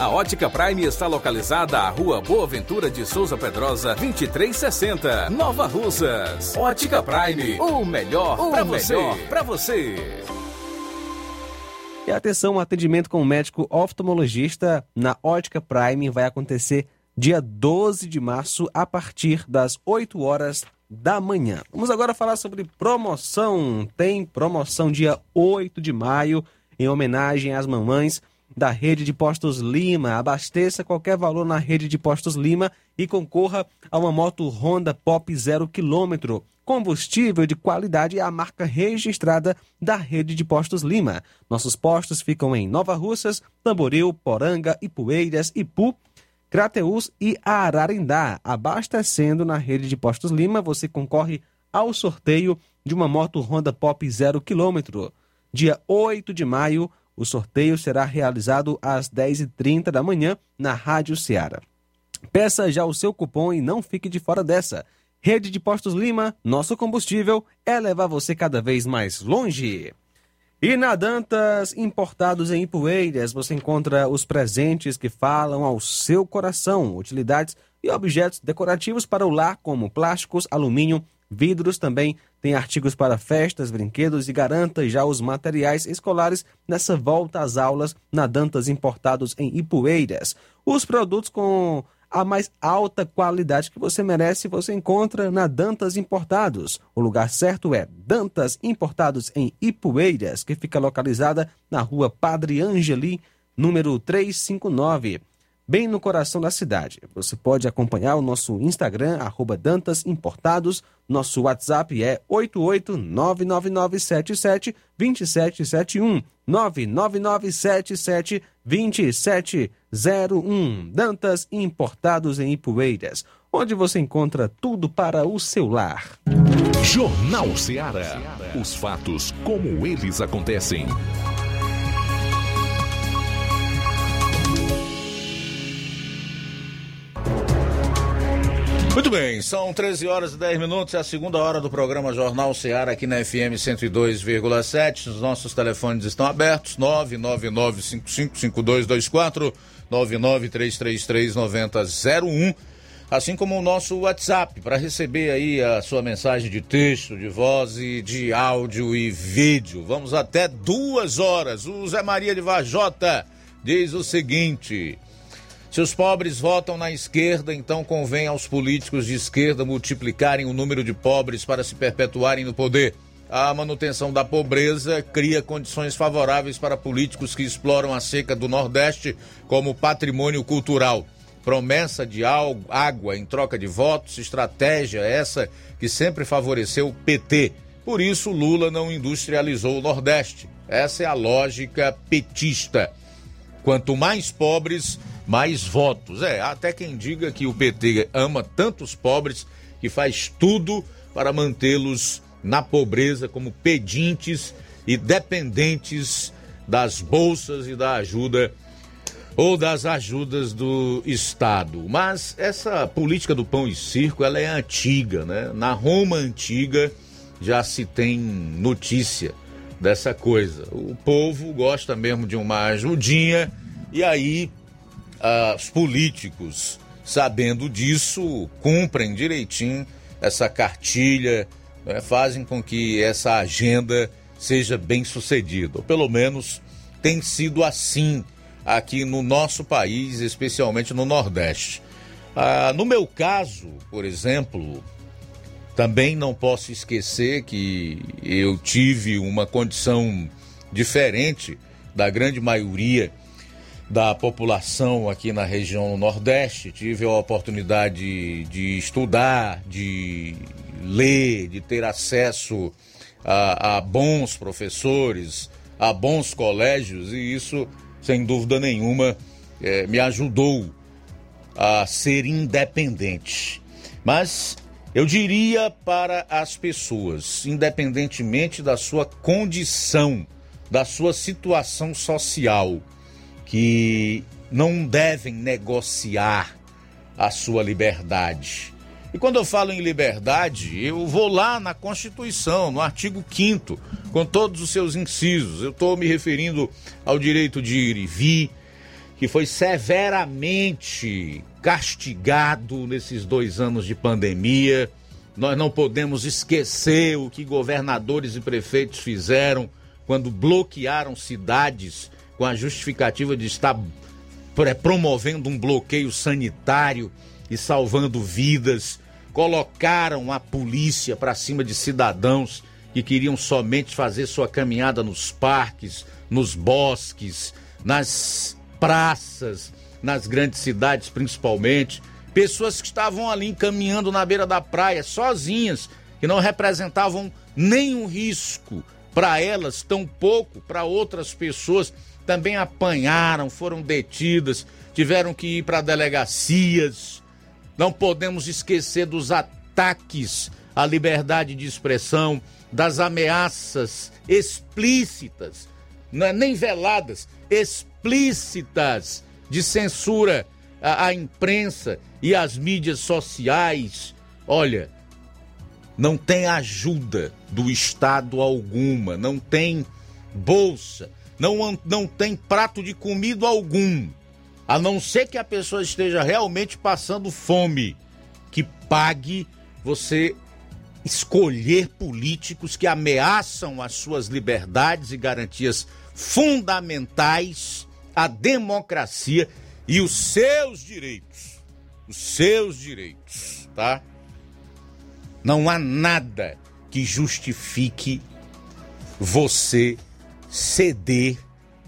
A Ótica Prime está localizada à Rua Boa Ventura de Souza Pedrosa, 2360, Nova Russas. Ótica Prime, o melhor para você. Pra você. E atenção, o atendimento com o médico oftalmologista na Ótica Prime vai acontecer dia 12 de março a partir das 8 horas da manhã. Vamos agora falar sobre promoção. Tem promoção dia 8 de maio em homenagem às mamães da rede de postos Lima. Abasteça qualquer valor na rede de postos Lima e concorra a uma moto Honda Pop 0 km. Combustível de qualidade é a marca registrada da rede de postos Lima. Nossos postos ficam em Nova Russas, Tamboril, Poranga, Ipueiras, Ipu, Crateús e Ararindá. Abastecendo na rede de postos Lima, você concorre ao sorteio de uma moto Honda Pop 0 km. Dia 8 de maio, o sorteio será realizado às 10h30 da manhã na Rádio Ceará. Peça já o seu cupom e não fique de fora dessa. Rede de Postos Lima, nosso combustível é levar você cada vez mais longe. E na Dantas Importados em Ipueiras, você encontra os presentes que falam ao seu coração, utilidades e objetos decorativos para o lar, como plásticos, alumínio, vidros também. Tem artigos para festas, brinquedos e garanta já os materiais escolares nessa volta às aulas na Dantas Importados em Ipueiras. Os produtos com a mais alta qualidade que você merece você encontra na Dantas Importados. O lugar certo é Dantas Importados em Ipueiras, que fica localizada na rua Padre Angeli, número 359, bem no coração da cidade. Você pode acompanhar o nosso Instagram, arroba Dantas Importados. Nosso WhatsApp é 88999772771. 999772701. Dantas Importados em Ipueiras, onde você encontra tudo para o seu lar. Jornal Ceará. Os fatos como eles acontecem. Muito bem, são 13 horas e 10 minutos, é a segunda hora do programa Jornal Seara aqui na FM 102,7. Os nossos telefones estão abertos: 999555224, 993339001, assim como o nosso WhatsApp para receber aí a sua mensagem de texto, de voz e de áudio e vídeo. Vamos até duas horas. O Zé Maria de Vajota diz o seguinte. Se os pobres votam na esquerda, então convém aos políticos de esquerda multiplicarem o número de pobres para se perpetuarem no poder. A manutenção da pobreza cria condições favoráveis para políticos que exploram a seca do Nordeste como patrimônio cultural. Promessa de água em troca de votos, estratégia essa que sempre favoreceu o PT. Por isso, Lula não industrializou o Nordeste. Essa é a lógica petista. Quanto mais pobres, mais votos. É, até quem diga que o PT ama tantos pobres que faz tudo para mantê-los na pobreza como pedintes e dependentes das bolsas e da ajuda ou das ajudas do Estado. Mas essa política do pão e circo, ela é antiga, né? Na Roma antiga já se tem notícia dessa coisa. O povo gosta mesmo de uma ajudinha e aí ah, os políticos, sabendo disso, cumprem direitinho essa cartilha, né, fazem com que essa agenda seja bem sucedida. Ou pelo menos tem sido assim aqui no nosso país, especialmente no Nordeste. Ah, no meu caso, por exemplo, também não posso esquecer que eu tive uma condição diferente da grande maioria da população aqui na região Nordeste. Tive a oportunidade de estudar, de ler, de ter acesso a, a bons professores, a bons colégios, e isso, sem dúvida nenhuma, é, me ajudou a ser independente. Mas eu diria para as pessoas, independentemente da sua condição, da sua situação social, que não devem negociar a sua liberdade. E quando eu falo em liberdade, eu vou lá na Constituição, no artigo 5 com todos os seus incisos. Eu estou me referindo ao direito de ir e vir, que foi severamente castigado nesses dois anos de pandemia. Nós não podemos esquecer o que governadores e prefeitos fizeram quando bloquearam cidades com a justificativa de estar promovendo um bloqueio sanitário e salvando vidas, colocaram a polícia para cima de cidadãos que queriam somente fazer sua caminhada nos parques, nos bosques, nas praças, nas grandes cidades principalmente. Pessoas que estavam ali caminhando na beira da praia sozinhas, que não representavam nenhum risco para elas, tampouco para outras pessoas também apanharam, foram detidas, tiveram que ir para delegacias. Não podemos esquecer dos ataques à liberdade de expressão, das ameaças explícitas, não é nem veladas, explícitas de censura à, à imprensa e às mídias sociais. Olha, não tem ajuda do Estado alguma, não tem bolsa, não, não tem prato de comida algum, a não ser que a pessoa esteja realmente passando fome, que pague você escolher políticos que ameaçam as suas liberdades e garantias fundamentais, a democracia e os seus direitos. Os seus direitos, tá? Não há nada que justifique você ceder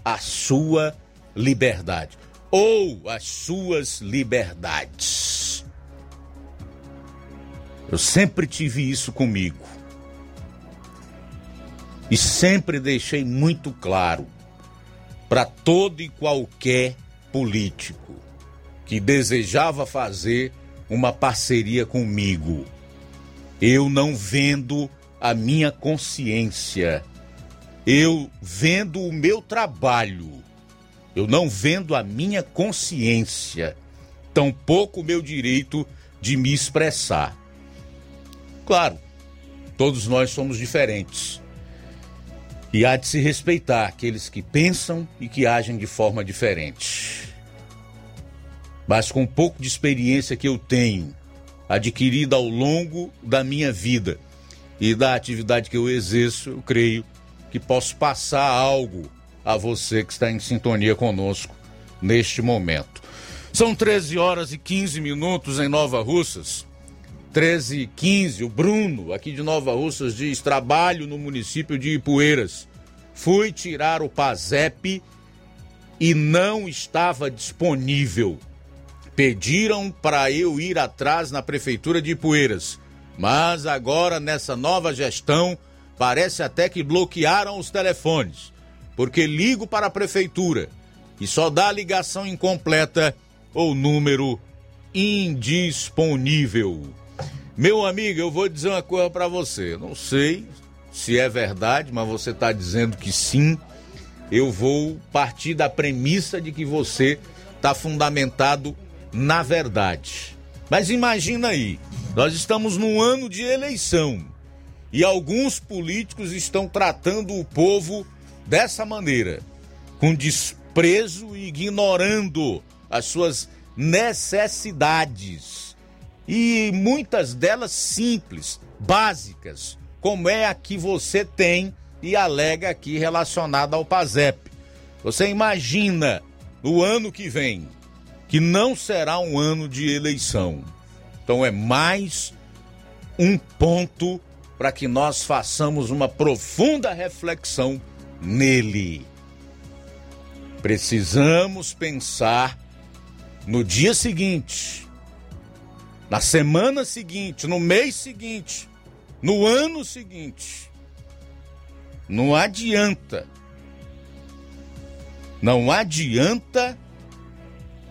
a sua liberdade ou as suas liberdades. Eu sempre tive isso comigo. E sempre deixei muito claro para todo e qualquer político que desejava fazer uma parceria comigo. Eu não vendo a minha consciência. Eu vendo o meu trabalho. Eu não vendo a minha consciência, tampouco o meu direito de me expressar. Claro, todos nós somos diferentes. E há de se respeitar aqueles que pensam e que agem de forma diferente. Mas com um pouco de experiência que eu tenho, adquirida ao longo da minha vida e da atividade que eu exerço, eu creio que posso passar algo a você que está em sintonia conosco neste momento. São 13 horas e 15 minutos em Nova Russas. 13 e 15, o Bruno, aqui de Nova Russas, diz: trabalho no município de Ipueiras. Fui tirar o PASEP e não estava disponível. Pediram para eu ir atrás na prefeitura de Ipueiras, mas agora nessa nova gestão parece até que bloquearam os telefones, porque ligo para a prefeitura e só dá ligação incompleta ou número indisponível. Meu amigo, eu vou dizer uma coisa para você. Não sei se é verdade, mas você está dizendo que sim. Eu vou partir da premissa de que você está fundamentado na verdade. Mas imagina aí, nós estamos num ano de eleição e alguns políticos estão tratando o povo dessa maneira, com desprezo e ignorando as suas necessidades e muitas delas simples, básicas, como é a que você tem e alega aqui relacionada ao PASEP. Você imagina no ano que vem que não será um ano de eleição. Então é mais um ponto para que nós façamos uma profunda reflexão nele. Precisamos pensar no dia seguinte, na semana seguinte, no mês seguinte, no ano seguinte. Não adianta. Não adianta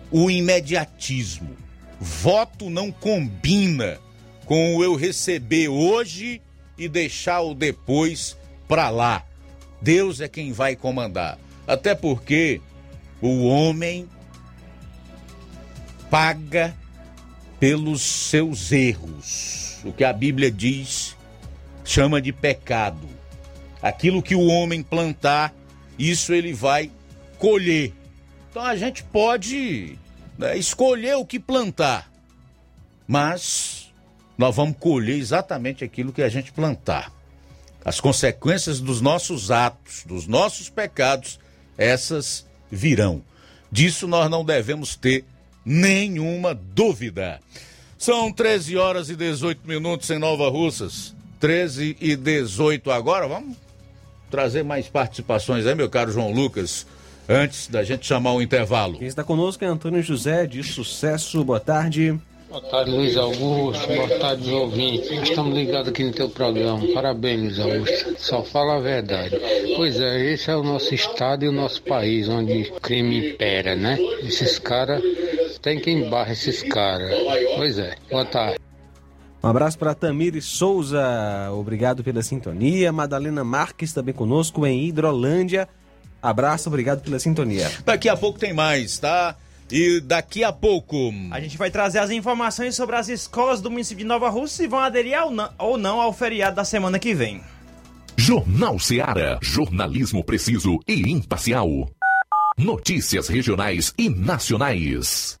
o imediatismo. Voto não combina com o eu receber hoje e deixar o depois para lá. Deus é quem vai comandar. Até porque o homem paga pelos seus erros. O que a Bíblia diz, chama de pecado. Aquilo que o homem plantar, isso ele vai colher. Então a gente pode né, escolher o que plantar, mas nós vamos colher exatamente aquilo que a gente plantar. As consequências dos nossos atos, dos nossos pecados, essas virão. Disso nós não devemos ter nenhuma dúvida. São 13 horas e 18 minutos em Nova Russas. 13 e 18 agora. Vamos trazer mais participações aí, meu caro João Lucas, antes da gente chamar o intervalo. Quem está conosco é Antônio José de Sucesso. Boa tarde. Boa tarde, Luiz Augusto. Boa tarde, ouvintes. Estamos ligados aqui no teu programa. Parabéns, Luiz Augusto. Só fala a verdade. Pois é, esse é o nosso estado e o nosso país, onde o crime impera, né? Esses caras, tem quem barra esses caras. Pois é. Boa tarde. Um abraço para Tamires Souza, obrigado pela sintonia. Madalena Marques também conosco em Hidrolândia. Abraço, obrigado pela sintonia. Daqui a pouco tem mais, tá? E daqui a pouco. A gente vai trazer as informações sobre as escolas do município de Nova Rússia se vão aderir ou não, ou não ao feriado da semana que vem. Jornal Seara. Jornalismo preciso e imparcial. Notícias regionais e nacionais.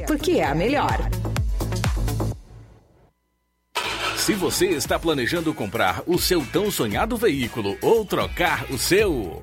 porque é a melhor. Se você está planejando comprar o seu tão sonhado veículo ou trocar o seu,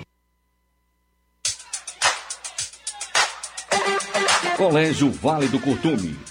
Colégio Vale do Curtume.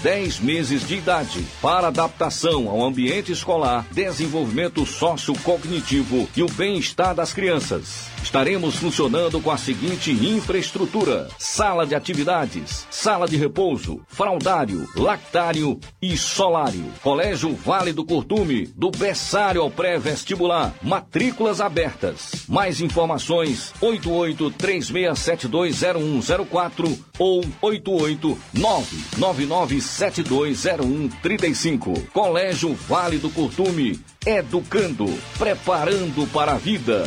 10 meses de idade para adaptação ao ambiente escolar, desenvolvimento sociocognitivo e o bem-estar das crianças. Estaremos funcionando com a seguinte infraestrutura: sala de atividades, sala de repouso, fraldário, lactário e solário. Colégio Vale do Curtume, do berçário ao pré-vestibular. Matrículas abertas. Mais informações: 8836720104 ou 88999720135. Colégio Vale do Curtume, educando, preparando para a vida.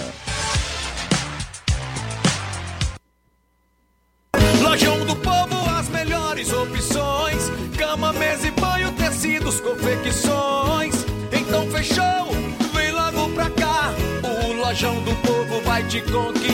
Lojão do Povo, as melhores opções: cama, mesa e banho, tecidos, confecções. Então fechou, vem logo pra cá. O Lojão do Povo vai te conquistar.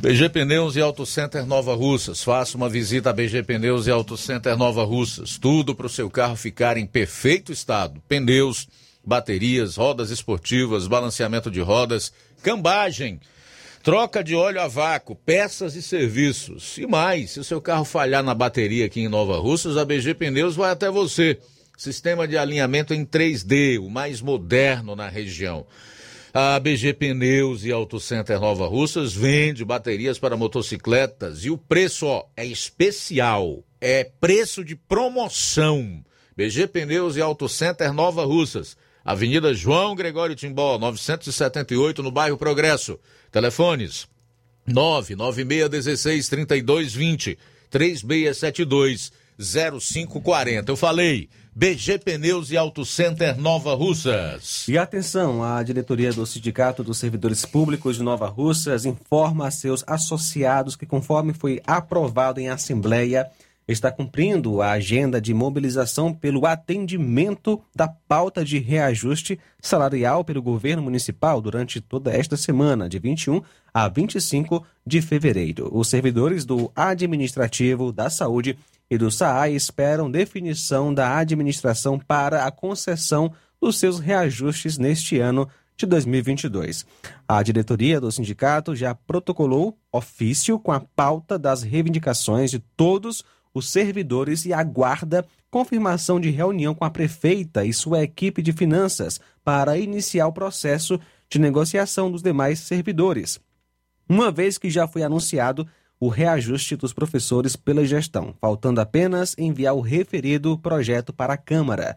BG Pneus e Auto Center Nova Russas. Faça uma visita a BG Pneus e Auto Center Nova Russas. Tudo para o seu carro ficar em perfeito estado. Pneus baterias, rodas esportivas, balanceamento de rodas, cambagem, troca de óleo a vácuo, peças e serviços. E mais, se o seu carro falhar na bateria aqui em Nova Russas, a BG Pneus vai até você. Sistema de alinhamento em 3D, o mais moderno na região. A BG Pneus e Auto Center Nova Russas vende baterias para motocicletas e o preço ó, é especial, é preço de promoção. BG Pneus e Auto Center Nova Russas. Avenida João Gregório Timbó, 978, no bairro Progresso. Telefones 99616 3220 3672 0540. Eu falei, BG Pneus e Auto Center Nova Russas. E atenção, a diretoria do Sindicato dos Servidores Públicos de Nova Russas informa a seus associados que, conforme foi aprovado em assembleia, está cumprindo a agenda de mobilização pelo atendimento da pauta de reajuste salarial pelo governo municipal durante toda esta semana, de 21 a 25 de fevereiro. Os servidores do Administrativo, da Saúde do SAAI esperam definição da administração para a concessão dos seus reajustes neste ano de 2022. A diretoria do sindicato já protocolou ofício com a pauta das reivindicações de todos os os servidores e aguarda confirmação de reunião com a prefeita e sua equipe de finanças para iniciar o processo de negociação dos demais servidores, uma vez que já foi anunciado o reajuste dos professores pela gestão, faltando apenas enviar o referido projeto para a Câmara.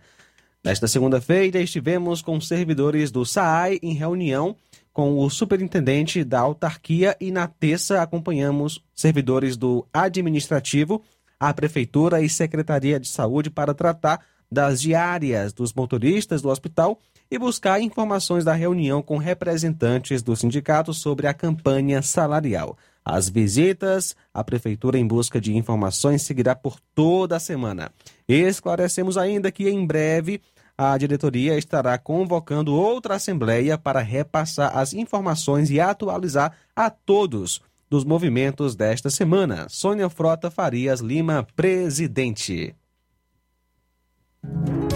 Nesta segunda-feira, estivemos com servidores do SAAI em reunião com o superintendente da autarquia e na terça acompanhamos servidores do administrativo à Prefeitura e Secretaria de Saúde para tratar das diárias dos motoristas do hospital e buscar informações da reunião com representantes do sindicato sobre a campanha salarial. As visitas à Prefeitura em busca de informações seguirá por toda a semana. Esclarecemos ainda que em breve a diretoria estará convocando outra assembleia para repassar as informações e atualizar a todos dos movimentos desta semana. Sônia Frota Farias Lima, presidente.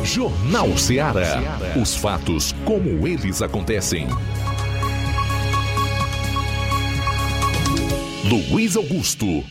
Jornal Ceará. Os fatos como eles acontecem. Luiz Augusto.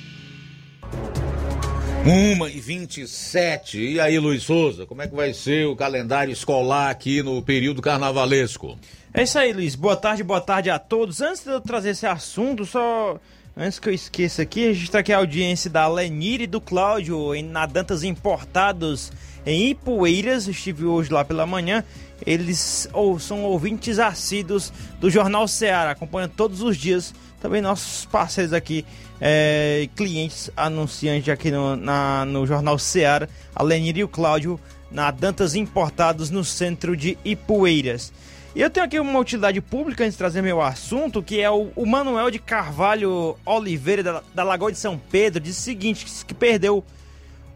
Uma e 27. E aí, Luiz Souza, como é que vai ser o calendário escolar aqui no período carnavalesco? É isso aí, Luiz. Boa tarde, boa tarde a todos. Antes de eu trazer esse assunto, só Antes que eu esqueça aqui, registrar aqui a audiência da Lenir e do Cláudio em Nadantas Importados em Ipueiras. Estive hoje lá pela manhã. Eles ou, são ouvintes assíduos do Jornal Ceará, acompanham todos os dias. Também nossos parceiros aqui, é, clientes anunciantes aqui no, na, no Jornal Ceará, a Lenir e o Cláudio, na Dantas Importados no centro de Ipueiras. E eu tenho aqui uma utilidade pública antes de trazer meu assunto, que é o, o Manuel de Carvalho Oliveira, da, da Lagoa de São Pedro, diz o seguinte, que perdeu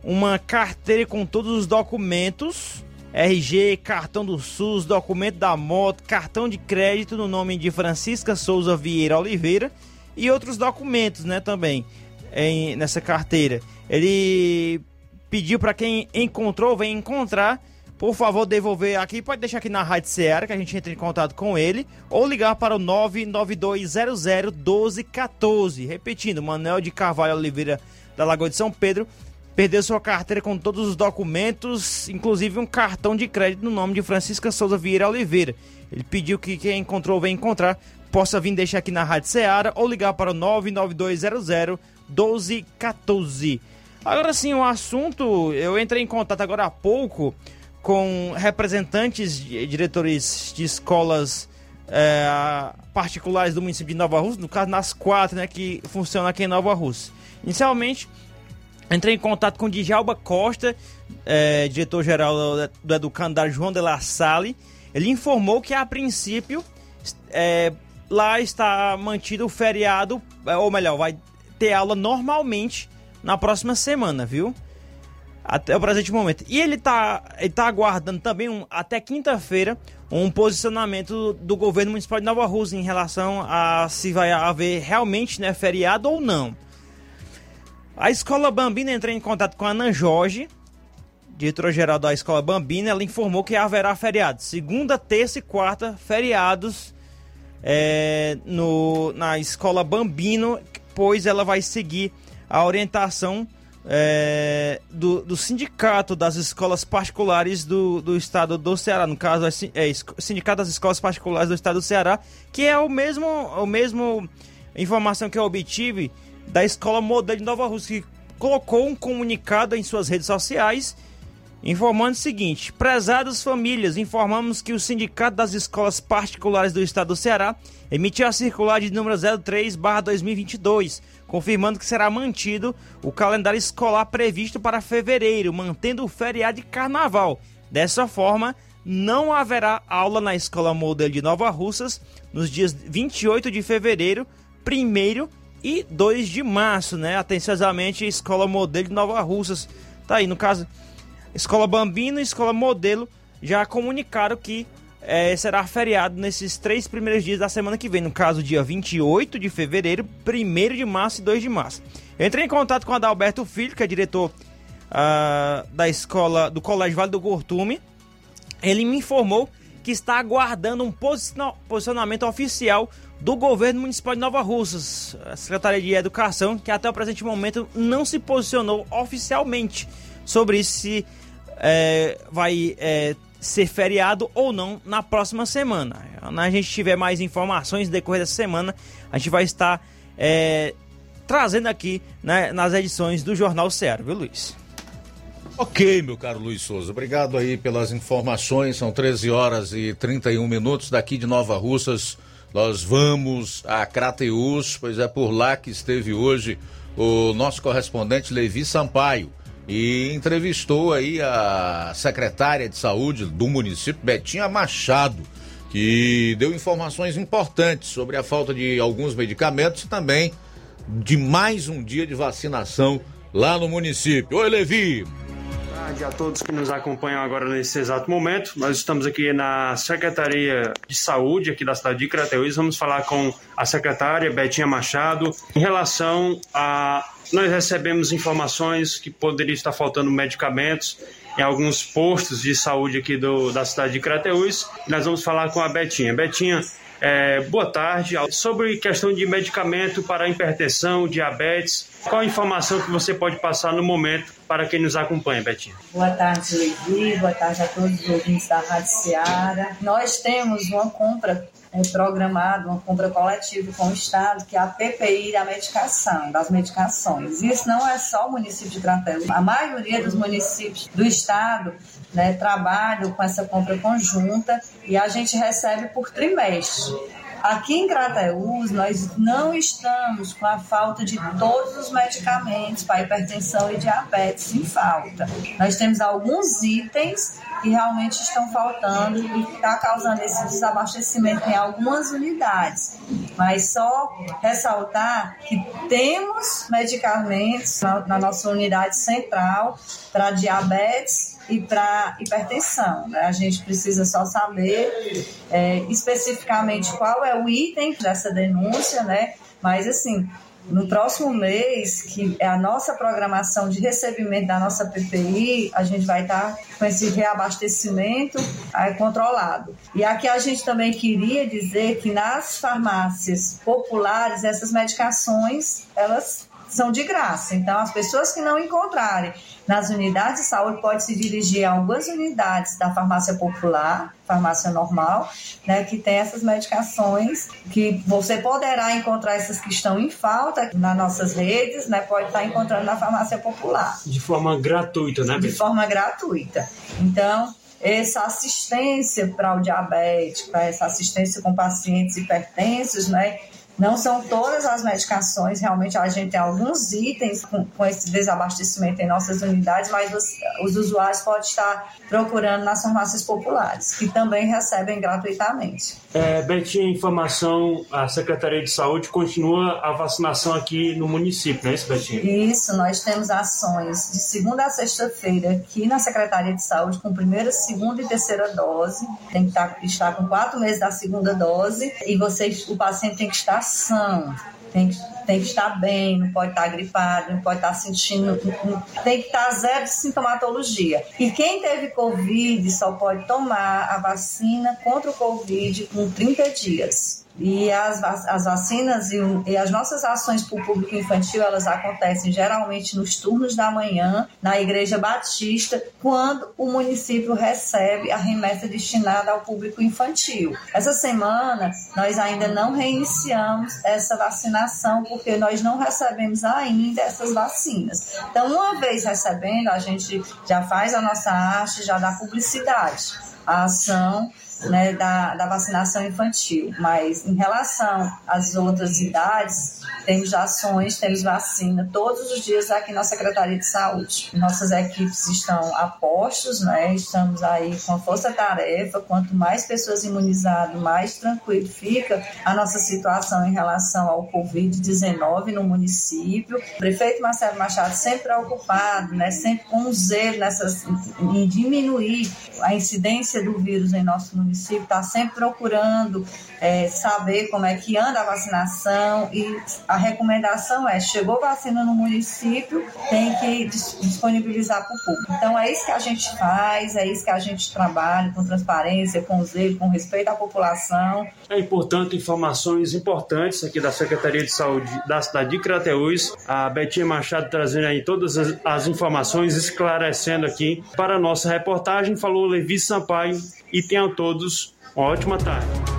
uma carteira com todos os documentos, RG, cartão do SUS, documento da moto, cartão de crédito no nome de Francisca Souza Vieira Oliveira e outros documentos, né, também, em, nessa carteira. Ele pediu para quem encontrou, vem encontrar por favor, devolver aqui. Pode deixar aqui na Rádio Seara que a gente entra em contato com ele. Ou ligar para o 992001214. Repetindo, Manuel de Carvalho Oliveira, da Lagoa de São Pedro, perdeu sua carteira com todos os documentos, inclusive um cartão de crédito no nome de Francisca Souza Vieira Oliveira. Ele pediu que quem encontrou vem encontrar, possa vir deixar aqui na Rádio Ceará ou ligar para o 99200 1214. Agora sim, o assunto, eu entrei em contato agora há pouco com representantes, diretores de escolas é, particulares do município de Nova Rússia, no caso nas quatro, né, que funcionam aqui em Nova Rússia. Inicialmente, entrei em contato com Djalba Costa, é, diretor-geral do Educandário João de La Salle. Ele informou que, a princípio, é, lá está mantido o feriado, é, ou melhor, vai ter aula normalmente na próxima semana, viu? até o presente momento. E ele está ele tá aguardando também um, até quinta-feira um posicionamento do governo municipal de Nova Rússia em relação a se vai haver realmente né, feriado ou não. A Escola Bambina entrou em contato com a Ana Jorge, diretora-geral da Escola Bambina, ela informou que haverá feriado. Segunda, terça e quarta, feriados é, no, na Escola Bambino, pois ela vai seguir a orientação é, do, do, Sindicato das Escolas Particulares do, do Estado do Ceará, no caso, é, é Sindicato das Escolas Particulares do Estado do Ceará, que é o mesmo, o mesmo informação que eu obtive da Escola Modelo de Nova Rússia, que colocou um comunicado em suas redes sociais informando o seguinte: Prezadas famílias, informamos que o Sindicato das Escolas Particulares do Estado do Ceará emitiu a circular de número 03/2022 confirmando que será mantido o calendário escolar previsto para fevereiro, mantendo o feriado de carnaval. Dessa forma, não haverá aula na Escola Modelo de Nova Russas nos dias 28 de fevereiro, 1 e 2 de março, né? Atenciosamente, Escola Modelo de Nova Russas. Tá aí, no caso, Escola Bambino e Escola Modelo já comunicaram que é, será feriado nesses três primeiros dias da semana que vem, no caso, dia 28 de fevereiro, 1 de março e 2 de março. Entrei em contato com Adalberto Filho, que é diretor uh, da escola do Colégio Vale do Gortume. Ele me informou que está aguardando um posicionamento oficial do governo municipal de Nova Russas, a Secretaria de Educação, que até o presente momento não se posicionou oficialmente sobre se é, vai é, ser feriado ou não na próxima semana. Quando a gente tiver mais informações decorrer dessa semana, a gente vai estar é, trazendo aqui né, nas edições do Jornal Ceará, viu, Luiz? Ok, meu caro Luiz Souza, obrigado aí pelas informações. São 13 horas e 31 minutos daqui de Nova Russas. Nós vamos a Crateus, pois é por lá que esteve hoje o nosso correspondente Levi Sampaio e entrevistou aí a secretária de saúde do município, Betinha Machado, que deu informações importantes sobre a falta de alguns medicamentos e também de mais um dia de vacinação lá no município. Oi, Levi! Tarde a todos que nos acompanham agora nesse exato momento. Nós estamos aqui na Secretaria de Saúde aqui da cidade de Crateús. Vamos falar com a secretária Betinha Machado em relação a nós recebemos informações que poderia estar faltando medicamentos em alguns postos de saúde aqui do, da cidade de Crateús. Nós vamos falar com a Betinha. Betinha, é, boa tarde. Sobre questão de medicamento para hipertensão, diabetes, qual a informação que você pode passar no momento para quem nos acompanha, Betinha? Boa tarde, Levi. Boa tarde a todos os ouvintes da Rádio Seara. Nós temos uma compra é, programada, uma compra coletiva com o Estado, que é a PPI da medicação, das medicações. Isso não é só o município de Crateus. A maioria dos municípios do Estado né, trabalham com essa compra conjunta e a gente recebe por trimestre. Aqui em Crateús, nós não estamos com a falta de todos os medicamentos para hipertensão e diabetes em falta. Nós temos alguns itens que realmente estão faltando e está causando esse desabastecimento em algumas unidades. Mas só ressaltar que temos medicamentos na, na nossa unidade central para diabetes e para hipertensão. Né? A gente precisa só saber é, especificamente qual é o item dessa denúncia, né? Mas assim, no próximo mês, que é a nossa programação de recebimento da nossa PPI, a gente vai estar com esse reabastecimento controlado. E aqui a gente também queria dizer que nas farmácias populares, essas medicações, elas são de graça. Então, as pessoas que não encontrarem nas unidades de saúde podem se dirigir a algumas unidades da farmácia popular, farmácia normal, né, que tem essas medicações que você poderá encontrar essas que estão em falta nas nossas redes, né, pode estar encontrando na farmácia popular. De forma gratuita, né? De forma gratuita. Então, essa assistência para o diabético, para essa assistência com pacientes hipertensos, né, não são todas as medicações, realmente a gente tem alguns itens com, com esse desabastecimento em nossas unidades, mas os, os, usuários podem estar procurando nas farmácias populares, que também recebem gratuitamente. É, Betinha, informação, a Secretaria de Saúde continua a vacinação aqui no município, não é isso, Betinha? Isso, nós temos ações de segunda a sexta-feira aqui na Secretaria de Saúde com primeira, segunda e terceira dose. Tem que estar, estar com quatro meses da segunda dose e vocês, o paciente tem que estar são, tem que, tem que estar bem, não pode estar gripado, não pode estar sentindo, tem que estar zero de sintomatologia. E quem teve Covid só pode tomar a vacina contra o Covid com 30 dias. E as, as vacinas e, e, as nossas ações para o público infantil, elas acontecem geralmente nos turnos da manhã, na Igreja Batista, quando o município recebe a remessa destinada ao público infantil. Essa semana, nós ainda não reiniciamos essa vacinação, porque nós não recebemos ainda essas vacinas. Então, uma vez recebendo, a gente já faz a nossa arte, já dá publicidade. A ação né, da, da vacinação infantil. Mas em relação às outras idades, temos ações, temos vacina todos os dias aqui na Secretaria de Saúde. Nossas equipes estão a postos, né? estamos aí com a força-tarefa. Quanto mais pessoas imunizadas, mais tranquilo fica a nossa situação em relação ao Covid-19 no município. O prefeito Marcelo Machado sempre preocupado, né? sempre com zelo nessas, em diminuir a incidência do vírus em nosso município, está sempre procurando é, saber como é que anda a vacinação e a recomendação é: chegou vacina no município, tem que disponibilizar para o público. Então é isso que a gente faz, é isso que a gente trabalha com transparência, com zelo, com respeito à população. É importante informações importantes aqui da Secretaria de Saúde da cidade de Crateús. A Betinha Machado trazendo aí todas as, as informações, esclarecendo aqui para a nossa reportagem. Falou Levi Sampaio e tenham todos uma ótima tarde.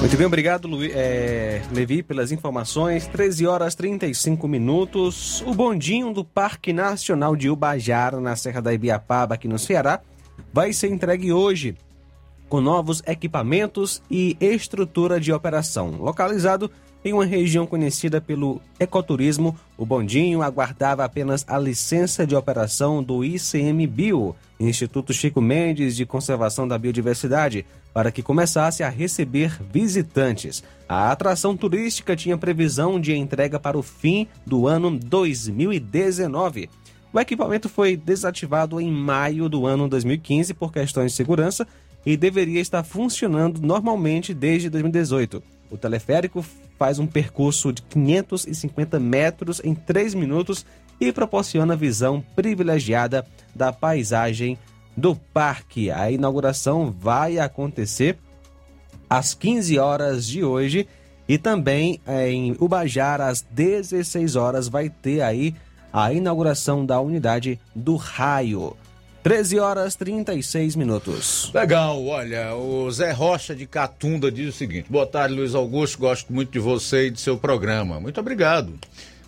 Muito bem, obrigado, Lu, é, Levi, pelas informações. 13 horas 35 minutos. O bondinho do Parque Nacional de Ubajara, na Serra da Ibiapaba, aqui no Ceará, vai ser entregue hoje com novos equipamentos e estrutura de operação. Localizado em uma região conhecida pelo ecoturismo, o bondinho aguardava apenas a licença de operação do ICMBio, Instituto Chico Mendes de Conservação da Biodiversidade, para que começasse a receber visitantes. A atração turística tinha previsão de entrega para o fim do ano 2019. O equipamento foi desativado em maio do ano 2015 por questões de segurança e deveria estar funcionando normalmente desde 2018. O teleférico faz um percurso de 550 metros em 3 minutos e proporciona visão privilegiada da paisagem do parque. A inauguração vai acontecer às 15 horas de hoje e também eh, em Ubajara às 16 horas vai ter aí a inauguração da unidade do raio. 13 horas 36 minutos. Legal, olha, o Zé Rocha de Catunda diz o seguinte: Boa tarde, Luiz Augusto, gosto muito de você e de seu programa. Muito obrigado.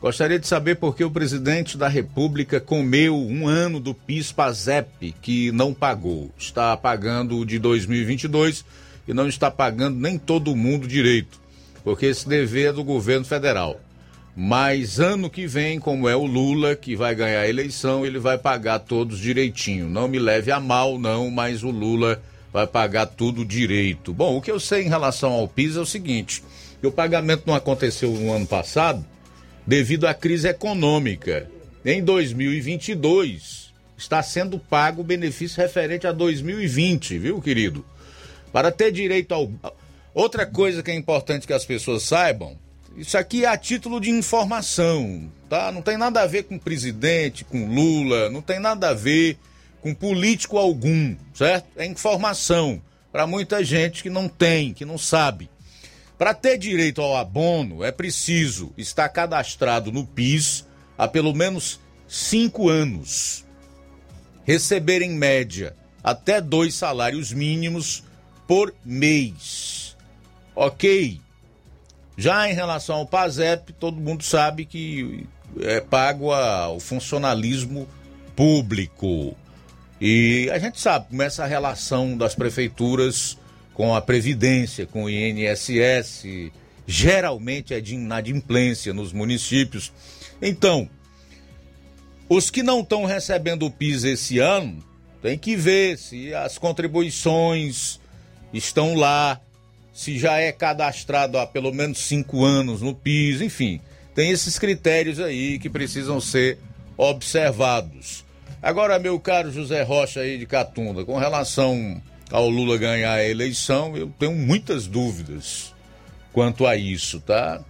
Gostaria de saber por que o presidente da República comeu um ano do PIS-PASEP que não pagou. Está pagando o de 2022 e não está pagando nem todo mundo direito, porque esse dever é do governo federal. Mas ano que vem, como é o Lula que vai ganhar a eleição, ele vai pagar todos direitinho. Não me leve a mal, não, mas o Lula vai pagar tudo direito. Bom, o que eu sei em relação ao PIS é o seguinte: o pagamento não aconteceu no ano passado devido à crise econômica. Em 2022 está sendo pago o benefício referente a 2020, viu, querido? Para ter direito ao. Outra coisa que é importante que as pessoas saibam isso aqui é a título de informação, tá? Não tem nada a ver com presidente, com Lula, não tem nada a ver com político algum, certo? É informação para muita gente que não tem, que não sabe. Para ter direito ao abono, é preciso estar cadastrado no PIS há pelo menos cinco anos, receber em média até dois salários mínimos por mês. Ok? Já em relação ao PASEP, todo mundo sabe que é pago ao funcionalismo público. E a gente sabe como é essa relação das prefeituras com a Previdência, com o INSS, geralmente é de inadimplência nos municípios. Então, os que não estão recebendo o PIS esse ano, tem que ver se as contribuições estão lá, se já é cadastrado há pelo menos cinco anos no PIS, enfim, tem esses critérios aí que precisam ser observados. Agora, meu caro José Rocha aí de Catunda, com relação ao Lula ganhar a eleição, eu tenho muitas dúvidas quanto a isso, tá?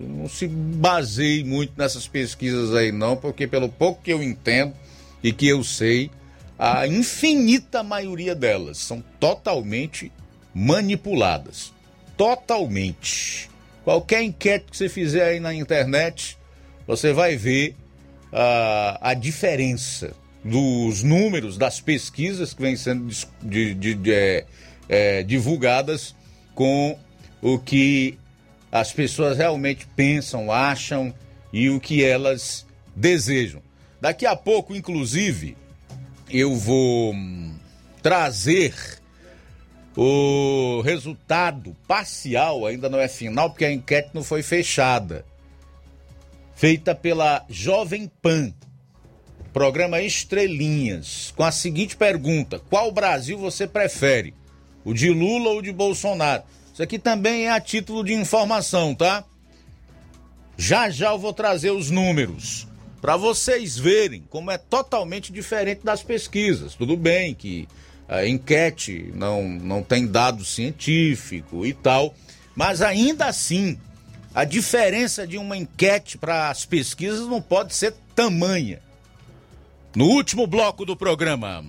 Não se baseie muito nessas pesquisas aí, não, porque pelo pouco que eu entendo e que eu sei, a infinita maioria delas são totalmente manipuladas. Totalmente. Qualquer enquete que você fizer aí na internet, você vai ver uh, a diferença dos números das pesquisas que vêm sendo de, de, de, é, é, divulgadas com o que as pessoas realmente pensam, acham e o que elas desejam. Daqui a pouco, inclusive, eu vou hum, trazer o resultado parcial, ainda não é final, porque a enquete não foi fechada. Feita pela Jovem Pan, programa Estrelinhas, com a seguinte pergunta: Qual Brasil você prefere? O de Lula ou de Bolsonaro? Isso aqui também é a título de informação, tá? Já já eu vou trazer os números para vocês verem como é totalmente diferente das pesquisas. Tudo bem que a enquete não, não tem dado científico e tal, mas ainda assim a diferença de uma enquete para as pesquisas não pode ser tamanha. No último bloco do programa.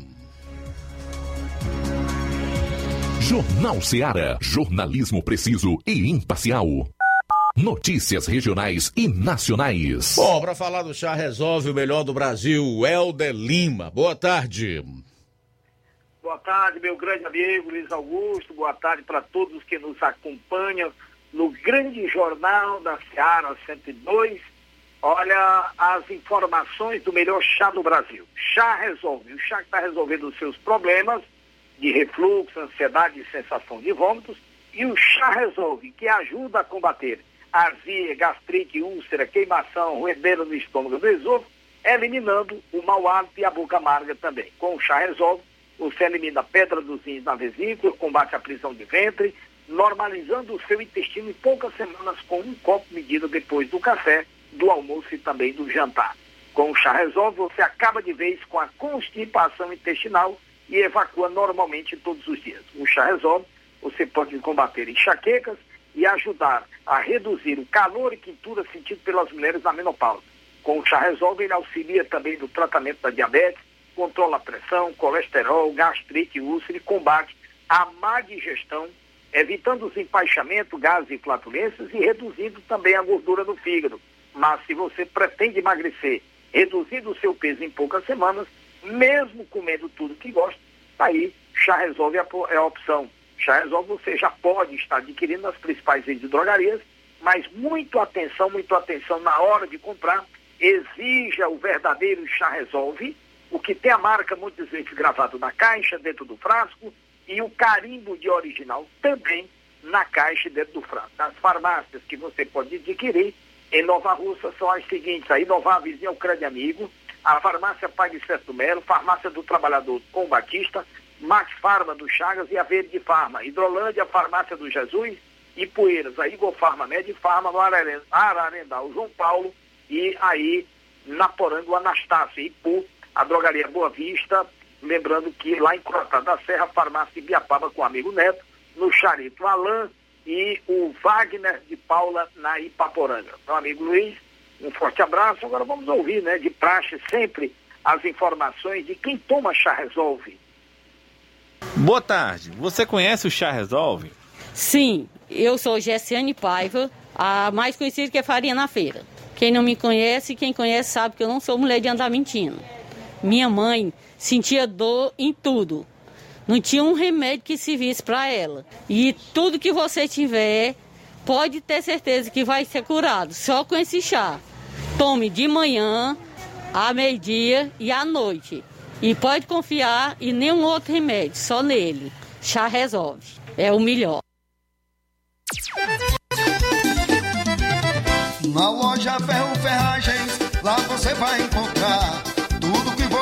Jornal Seara. Jornalismo preciso e imparcial. Notícias regionais e nacionais. Bom, para falar do chá resolve o melhor do Brasil, Helder Lima. Boa tarde. Boa tarde, meu grande amigo Luiz Augusto. Boa tarde para todos que nos acompanham no grande jornal da Seara 102 Olha as informações do melhor chá do Brasil. Chá resolve. O chá que está resolvendo os seus problemas de refluxo, ansiedade e sensação de vômitos. E o chá resolve, que ajuda a combater azia, gastrite, úlcera, queimação, ruedeira no estômago do esôfago, eliminando o mau hálito e a boca amarga também. Com o chá resolve, você elimina a pedra dos rins na vesícula, combate a prisão de ventre, normalizando o seu intestino em poucas semanas com um copo medido depois do café do almoço e também do jantar. Com o chá resolve, você acaba de vez com a constipação intestinal e evacua normalmente todos os dias. O chá resolve, você pode combater enxaquecas e ajudar a reduzir o calor e quintura sentido pelas mulheres na menopausa. Com o chá resolve, ele auxilia também no tratamento da diabetes, controla a pressão, colesterol, gastrite, úlcera e combate a má digestão, evitando os empaixamentos, gases e flatulências e reduzindo também a gordura no fígado. Mas se você pretende emagrecer, reduzindo o seu peso em poucas semanas, mesmo comendo tudo que gosta, aí chá resolve é a opção. Chá resolve você já pode estar adquirindo nas principais redes de drogarias, mas muito atenção, muito atenção na hora de comprar. Exija o verdadeiro chá resolve, o que tem a marca muitas vezes gravado na caixa, dentro do frasco, e o carimbo de original também na caixa dentro do frasco. Nas farmácias que você pode adquirir, em Nova Russa são as seguintes, a Inovar Vizinha Ucrânia é Amigo, a Farmácia Pai Certo Melo, Farmácia do Trabalhador com Batista, Max Farma do Chagas e a Verde Farma, Hidrolândia, Farmácia do Jesus e Poeiras, a Igor Farma Med Farma Ararendal, João Paulo e aí na Porango Anastácio Ipu, a Drogaria Boa Vista, lembrando que lá em Crotá da Serra, Farmácia Ibiapaba com o amigo Neto, no Charito Alain, e o Wagner de Paula na Ipaporanga. Meu amigo Luiz, um forte abraço. Agora vamos ouvir, né, de praxe sempre as informações de quem toma chá resolve. Boa tarde. Você conhece o chá resolve? Sim, Eu sou Gessiane Paiva, a mais conhecida que é Farinha na Feira. Quem não me conhece, quem conhece sabe que eu não sou mulher de andar mentindo. Minha mãe sentia dor em tudo. Não tinha um remédio que servisse para ela. E tudo que você tiver, pode ter certeza que vai ser curado só com esse chá. Tome de manhã, à meio-dia e à noite. E pode confiar em nenhum outro remédio, só nele. Chá resolve. É o melhor. Na loja Ferro Ferragens, lá você vai encontrar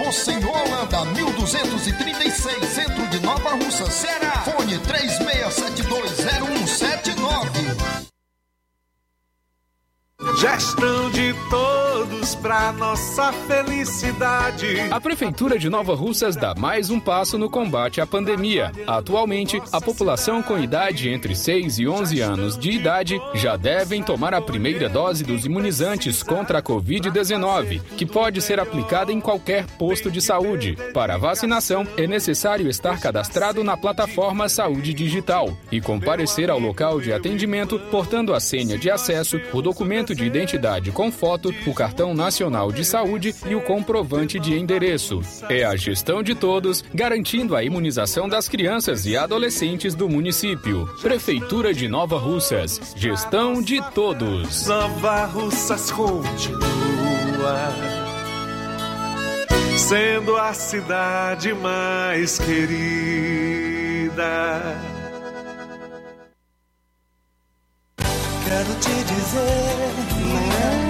Rua Monsenhor Holanda, 1236, centro de Nova Russa, Ceará. Fone 36720179. Gestão de todos para nossa felicidade. A Prefeitura de Nova Russas dá mais um passo no combate à pandemia. Atualmente, a população com idade entre 6 e 11 anos de idade já devem tomar a primeira dose dos imunizantes contra a Covid-19, que pode ser aplicada em qualquer posto de saúde. Para a vacinação, é necessário estar cadastrado na plataforma Saúde Digital e comparecer ao local de atendimento portando a senha de acesso, o documento de identidade com foto, o cartão nacional de saúde e o comprovante de endereço. É a gestão de todos, garantindo a imunização das crianças e adolescentes do município. Prefeitura de Nova Russas. Gestão de todos. Nova Russas continua sendo a cidade mais querida. Quero te dizer,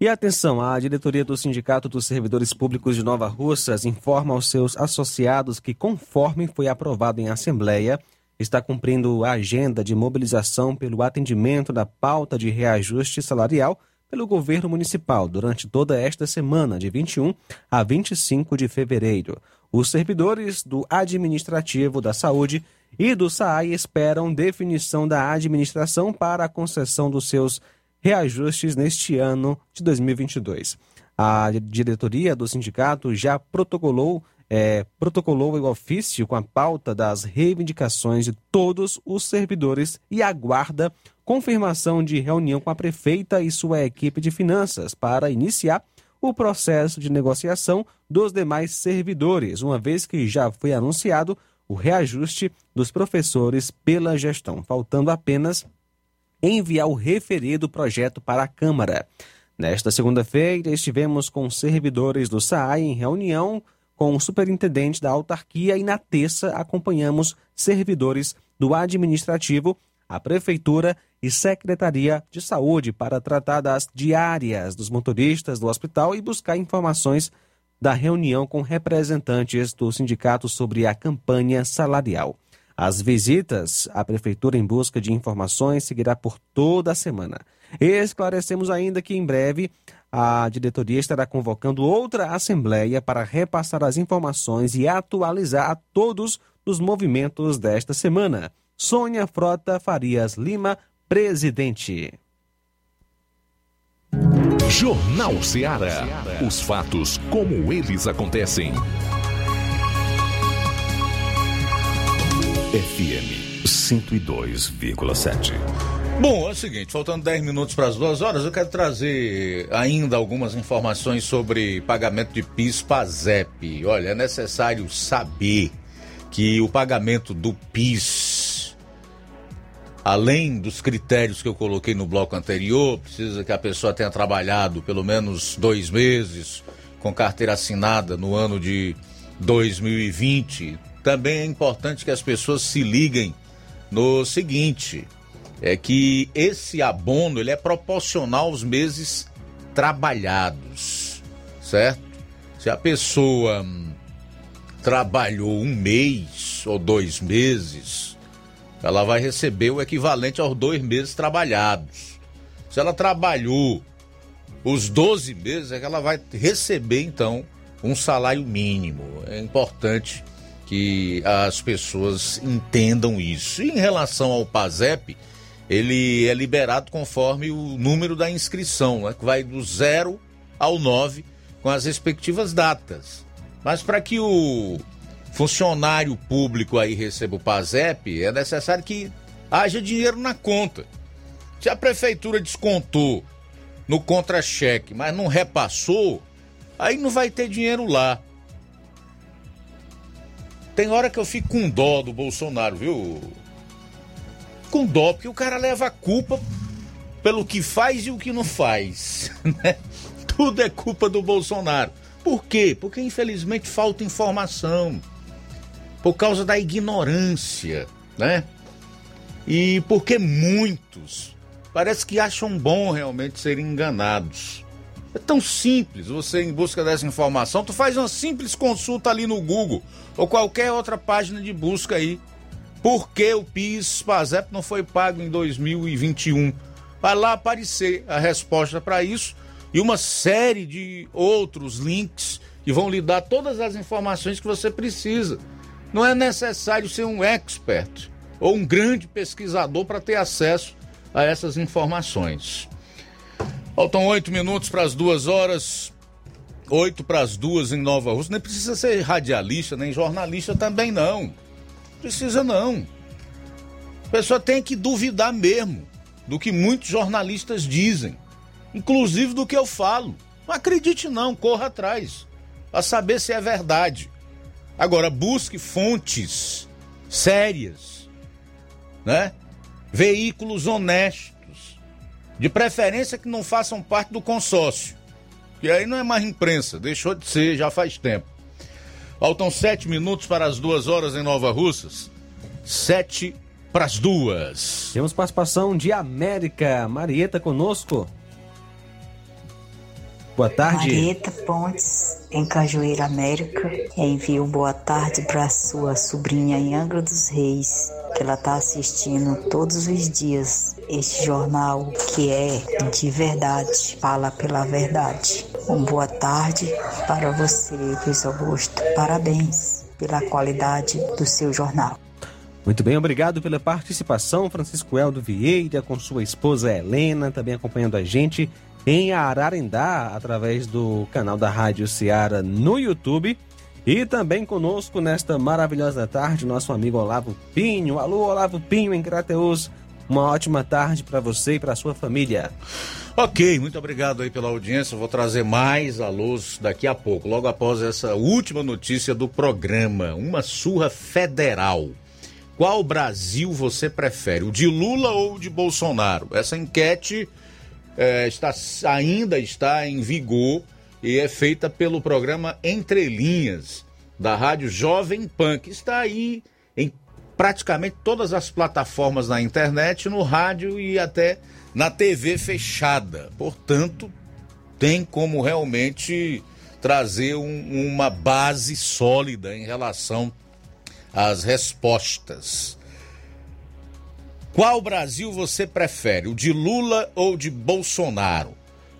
E atenção, a diretoria do Sindicato dos Servidores Públicos de Nova Russas informa aos seus associados que, conforme foi aprovado em Assembleia, está cumprindo a agenda de mobilização pelo atendimento da pauta de reajuste salarial pelo governo municipal durante toda esta semana, de 21 a 25 de fevereiro. Os servidores do Administrativo da Saúde e do SAAI esperam definição da administração para a concessão dos seus reajustes neste ano de 2022. A diretoria do sindicato já protocolou é, protocolou o ofício com a pauta das reivindicações de todos os servidores e aguarda confirmação de reunião com a prefeita e sua equipe de finanças para iniciar o processo de negociação dos demais servidores, uma vez que já foi anunciado o reajuste dos professores pela gestão, faltando apenas enviar o referido projeto para a Câmara. Nesta segunda-feira, estivemos com servidores do SAAI em reunião com o superintendente da autarquia e na terça acompanhamos servidores do administrativo, a prefeitura e secretaria de saúde para tratar das diárias dos motoristas do hospital e buscar informações da reunião com representantes do sindicato sobre a campanha salarial. As visitas à prefeitura em busca de informações seguirá por toda a semana. Esclarecemos ainda que em breve a diretoria estará convocando outra assembleia para repassar as informações e atualizar a todos os movimentos desta semana. Sônia Frota Farias Lima, presidente. Jornal Ceará. Os fatos como eles acontecem. FM 102,7. Bom, é o seguinte, faltando 10 minutos para as duas horas, eu quero trazer ainda algumas informações sobre pagamento de PIS PASEP. Olha, é necessário saber que o pagamento do PIS, além dos critérios que eu coloquei no bloco anterior, precisa que a pessoa tenha trabalhado pelo menos dois meses com carteira assinada no ano de 2020, também é importante que as pessoas se liguem no seguinte, é que esse abono ele é proporcional aos meses trabalhados, certo? Se a pessoa hum, trabalhou um mês ou dois meses, ela vai receber o equivalente aos dois meses trabalhados. Se ela trabalhou os 12 meses, é que ela vai receber então um salário mínimo. É importante que as pessoas entendam isso. Em relação ao PASEP, ele é liberado conforme o número da inscrição, né, que vai do 0 ao 9, com as respectivas datas. Mas para que o funcionário público aí receba o PASEP, é necessário que haja dinheiro na conta. Se a prefeitura descontou no contra-cheque, mas não repassou, aí não vai ter dinheiro lá. Tem hora que eu fico com dó do Bolsonaro, viu? Com dó, porque o cara leva a culpa pelo que faz e o que não faz. Né? Tudo é culpa do Bolsonaro. Por quê? Porque infelizmente falta informação. Por causa da ignorância, né? E porque muitos parece que acham bom realmente serem enganados. É tão simples você em busca dessa informação, tu faz uma simples consulta ali no Google ou qualquer outra página de busca aí. Por que o PIS PASEP não foi pago em 2021? Vai lá aparecer a resposta para isso e uma série de outros links que vão lhe dar todas as informações que você precisa. Não é necessário ser um expert ou um grande pesquisador para ter acesso a essas informações. Faltam oito minutos para as duas horas. Oito para as duas em Nova Rússia. Nem precisa ser radialista, nem jornalista também, não. Precisa não. A pessoa tem que duvidar mesmo do que muitos jornalistas dizem. Inclusive do que eu falo. Não acredite não, corra atrás. Para saber se é verdade. Agora, busque fontes sérias, né? Veículos honestos de preferência que não façam parte do consórcio. E aí não é mais imprensa, deixou de ser já faz tempo. Faltam sete minutos para as duas horas em Nova Russas. Sete para as duas. Temos participação de América. Marieta conosco. Boa tarde. Marieta Pontes, em Cajueira América. Envio boa tarde para sua sobrinha em Angra dos Reis, que ela está assistindo todos os dias este jornal que é de verdade, fala pela verdade. Uma boa tarde para você, Luiz Augusto. Parabéns pela qualidade do seu jornal. Muito bem, obrigado pela participação, Francisco Eldo Vieira, com sua esposa Helena, também acompanhando a gente em Ararendá, através do canal da Rádio Ceará no YouTube. E também conosco nesta maravilhosa tarde, nosso amigo Olavo Pinho. Alô, Olavo Pinho, em Crateus. Uma ótima tarde para você e para sua família. Ok, muito obrigado aí pela audiência. Vou trazer mais alôs daqui a pouco, logo após essa última notícia do programa. Uma surra federal. Qual Brasil você prefere, o de Lula ou o de Bolsonaro? Essa enquete é, está, ainda está em vigor e é feita pelo programa Entre Linhas, da rádio Jovem Pan, que está aí em praticamente todas as plataformas na internet, no rádio e até na TV fechada. Portanto, tem como realmente trazer um, uma base sólida em relação às respostas. Qual Brasil você prefere, o de Lula ou de Bolsonaro?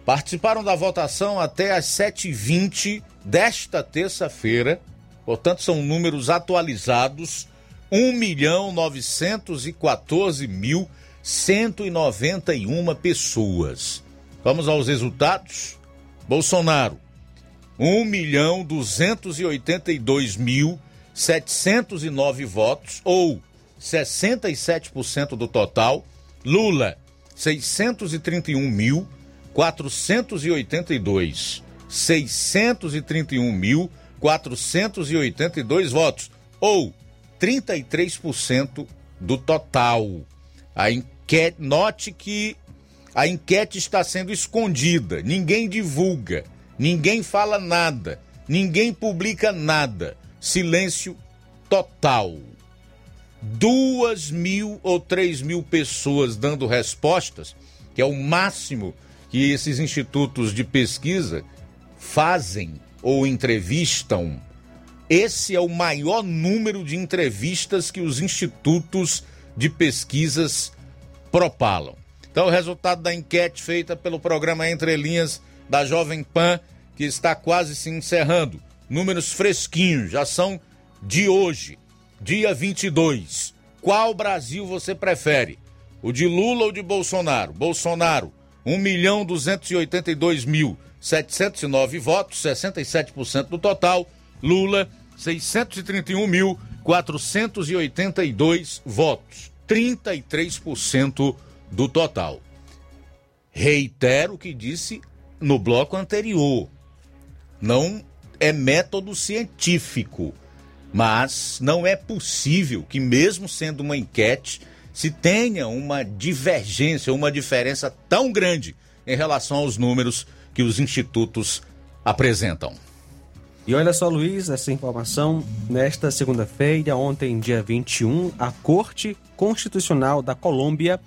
Participaram da votação até às 7h20 desta terça-feira, portanto são números atualizados, 1.914.191 pessoas. Vamos aos resultados? Bolsonaro, 1.282.709 votos, ou 67% do total. Lula, 631.482. 631.482 votos, ou 33% do total. A enquete, note que a enquete está sendo escondida, ninguém divulga, ninguém fala nada, ninguém publica nada. Silêncio total duas mil ou três mil pessoas dando respostas, que é o máximo que esses institutos de pesquisa fazem ou entrevistam. Esse é o maior número de entrevistas que os institutos de pesquisas propalam. Então, o resultado da enquete feita pelo programa Entre Linhas da Jovem Pan, que está quase se encerrando. Números fresquinhos, já são de hoje dia 22. Qual Brasil você prefere? O de Lula ou de Bolsonaro? Bolsonaro, 1 milhão 282 mil 709 votos, 67% do total. Lula, 631 mil 482 votos, 33% do total. Reitero o que disse no bloco anterior. Não é método científico. Mas não é possível que, mesmo sendo uma enquete, se tenha uma divergência, uma diferença tão grande em relação aos números que os institutos apresentam. E olha só, Luiz, essa informação. Nesta segunda-feira, ontem, dia 21, a Corte Constitucional da Colômbia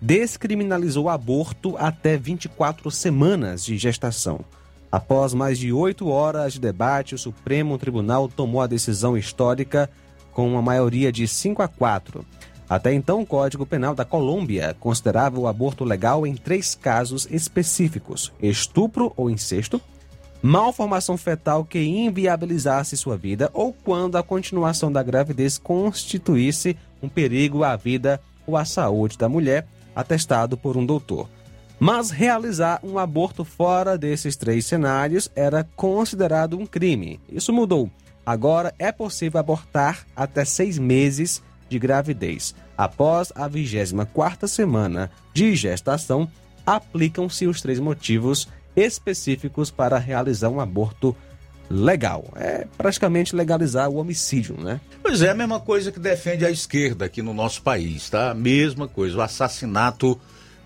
descriminalizou o aborto até 24 semanas de gestação. Após mais de oito horas de debate, o Supremo Tribunal tomou a decisão histórica com uma maioria de 5 a 4. Até então, o Código Penal da Colômbia considerava o aborto legal em três casos específicos: estupro ou incesto, malformação fetal que inviabilizasse sua vida ou quando a continuação da gravidez constituísse um perigo à vida ou à saúde da mulher, atestado por um doutor. Mas realizar um aborto fora desses três cenários era considerado um crime. Isso mudou. Agora é possível abortar até seis meses de gravidez. Após a 24 semana de gestação, aplicam-se os três motivos específicos para realizar um aborto legal. É praticamente legalizar o homicídio, né? Pois é, a mesma coisa que defende a esquerda aqui no nosso país, tá? A mesma coisa, o assassinato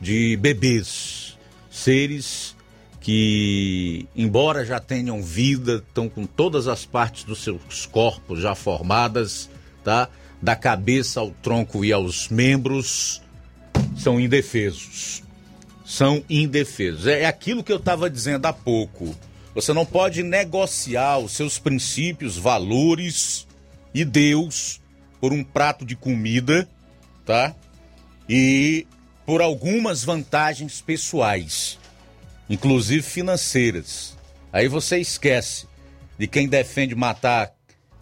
de bebês, seres que, embora já tenham vida, estão com todas as partes dos seus corpos já formadas, tá? Da cabeça ao tronco e aos membros, são indefesos. são indefesos. É aquilo que eu estava dizendo há pouco. Você não pode negociar os seus princípios, valores e Deus por um prato de comida, tá? E por algumas vantagens pessoais, inclusive financeiras. Aí você esquece de quem defende matar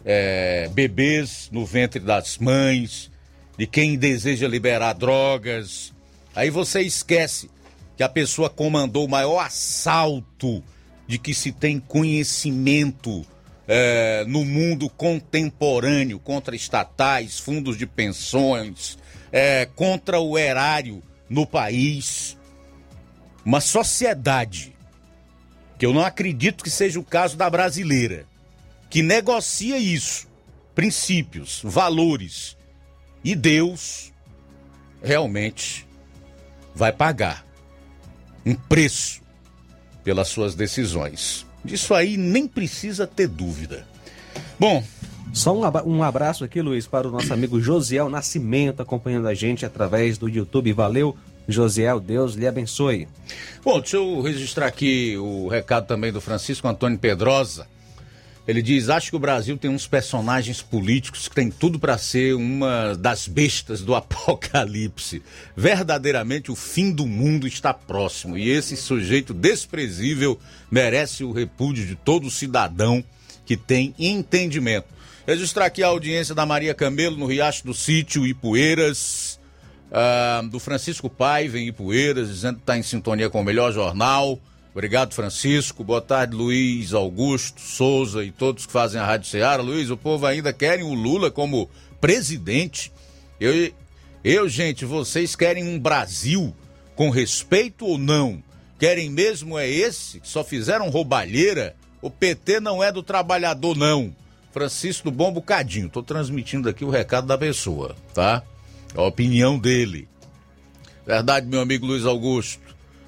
é, bebês no ventre das mães, de quem deseja liberar drogas. Aí você esquece que a pessoa comandou o maior assalto de que se tem conhecimento é, no mundo contemporâneo contra estatais, fundos de pensões, é, contra o erário no país. Uma sociedade, que eu não acredito que seja o caso da brasileira, que negocia isso, princípios, valores, e Deus realmente vai pagar um preço pelas suas decisões. Disso aí nem precisa ter dúvida. Bom. Só um abraço aqui, Luiz, para o nosso amigo Josiel Nascimento, acompanhando a gente através do YouTube. Valeu, Josiel, Deus lhe abençoe. Bom, deixa eu registrar aqui o recado também do Francisco Antônio Pedrosa. Ele diz: Acho que o Brasil tem uns personagens políticos que tem tudo para ser uma das bestas do apocalipse. Verdadeiramente o fim do mundo está próximo e esse sujeito desprezível merece o repúdio de todo cidadão que tem entendimento. Registrar aqui a audiência da Maria Camelo no Riacho do Sítio Ipueiras, uh, do Francisco Paiva em Ipueiras, dizendo que está em sintonia com o melhor jornal. Obrigado, Francisco. Boa tarde, Luiz, Augusto, Souza e todos que fazem a Rádio Ceará. Luiz, o povo ainda querem o Lula como presidente. Eu, eu, gente, vocês querem um Brasil com respeito ou não? Querem mesmo é esse? Só fizeram roubalheira? O PT não é do trabalhador, não. Francisco do Bom Bocadinho. Tô transmitindo aqui o recado da pessoa, tá? A opinião dele. Verdade, meu amigo Luiz Augusto.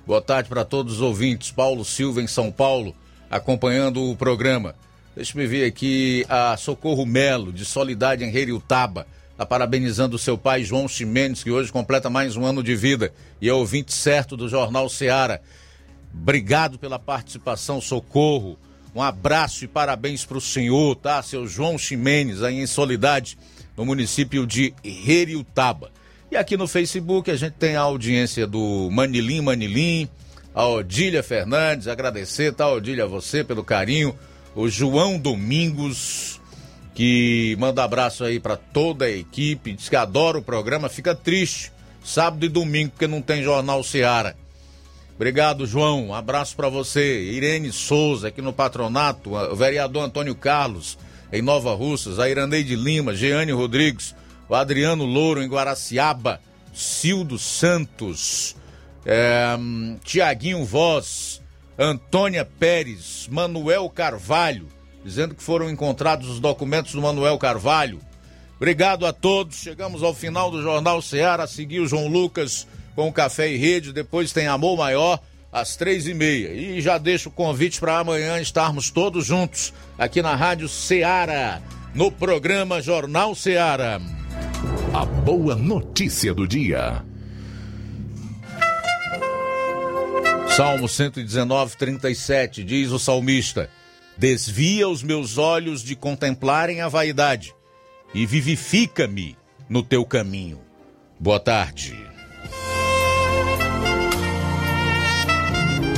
Boa tarde para todos os ouvintes. Paulo Silva em São Paulo, acompanhando o programa. Deixa me ver aqui a Socorro Melo, de Solidade em Heriutaba. Está parabenizando o seu pai, João Ximenes, que hoje completa mais um ano de vida e é ouvinte certo do Jornal Seara. Obrigado pela participação, Socorro. Um abraço e parabéns para o senhor, tá? Seu João Ximenes, aí em Solidade, no município de Heriutaba. E aqui no Facebook a gente tem a audiência do Manilim Manilim, a Odília Fernandes, agradecer, tá, Odília, a você pelo carinho. O João Domingos, que manda abraço aí para toda a equipe, diz que adora o programa, fica triste sábado e domingo porque não tem Jornal Seara. Obrigado, João. Um abraço para você. Irene Souza, aqui no patronato. O vereador Antônio Carlos, em Nova Russas. A Iraneide Lima, Jeane Rodrigues o Adriano Louro em Guaraciaba, Cildo Santos, é, Tiaguinho Voz, Antônia Pérez, Manuel Carvalho, dizendo que foram encontrados os documentos do Manuel Carvalho. Obrigado a todos. Chegamos ao final do Jornal Ceará. A seguir o João Lucas com Café e Rede. Depois tem Amor Maior às três e meia. E já deixo o convite para amanhã estarmos todos juntos aqui na Rádio Ceará, no programa Jornal Ceará. A boa notícia do dia. Salmo 119, 37 diz o salmista: Desvia os meus olhos de contemplarem a vaidade e vivifica-me no teu caminho. Boa tarde.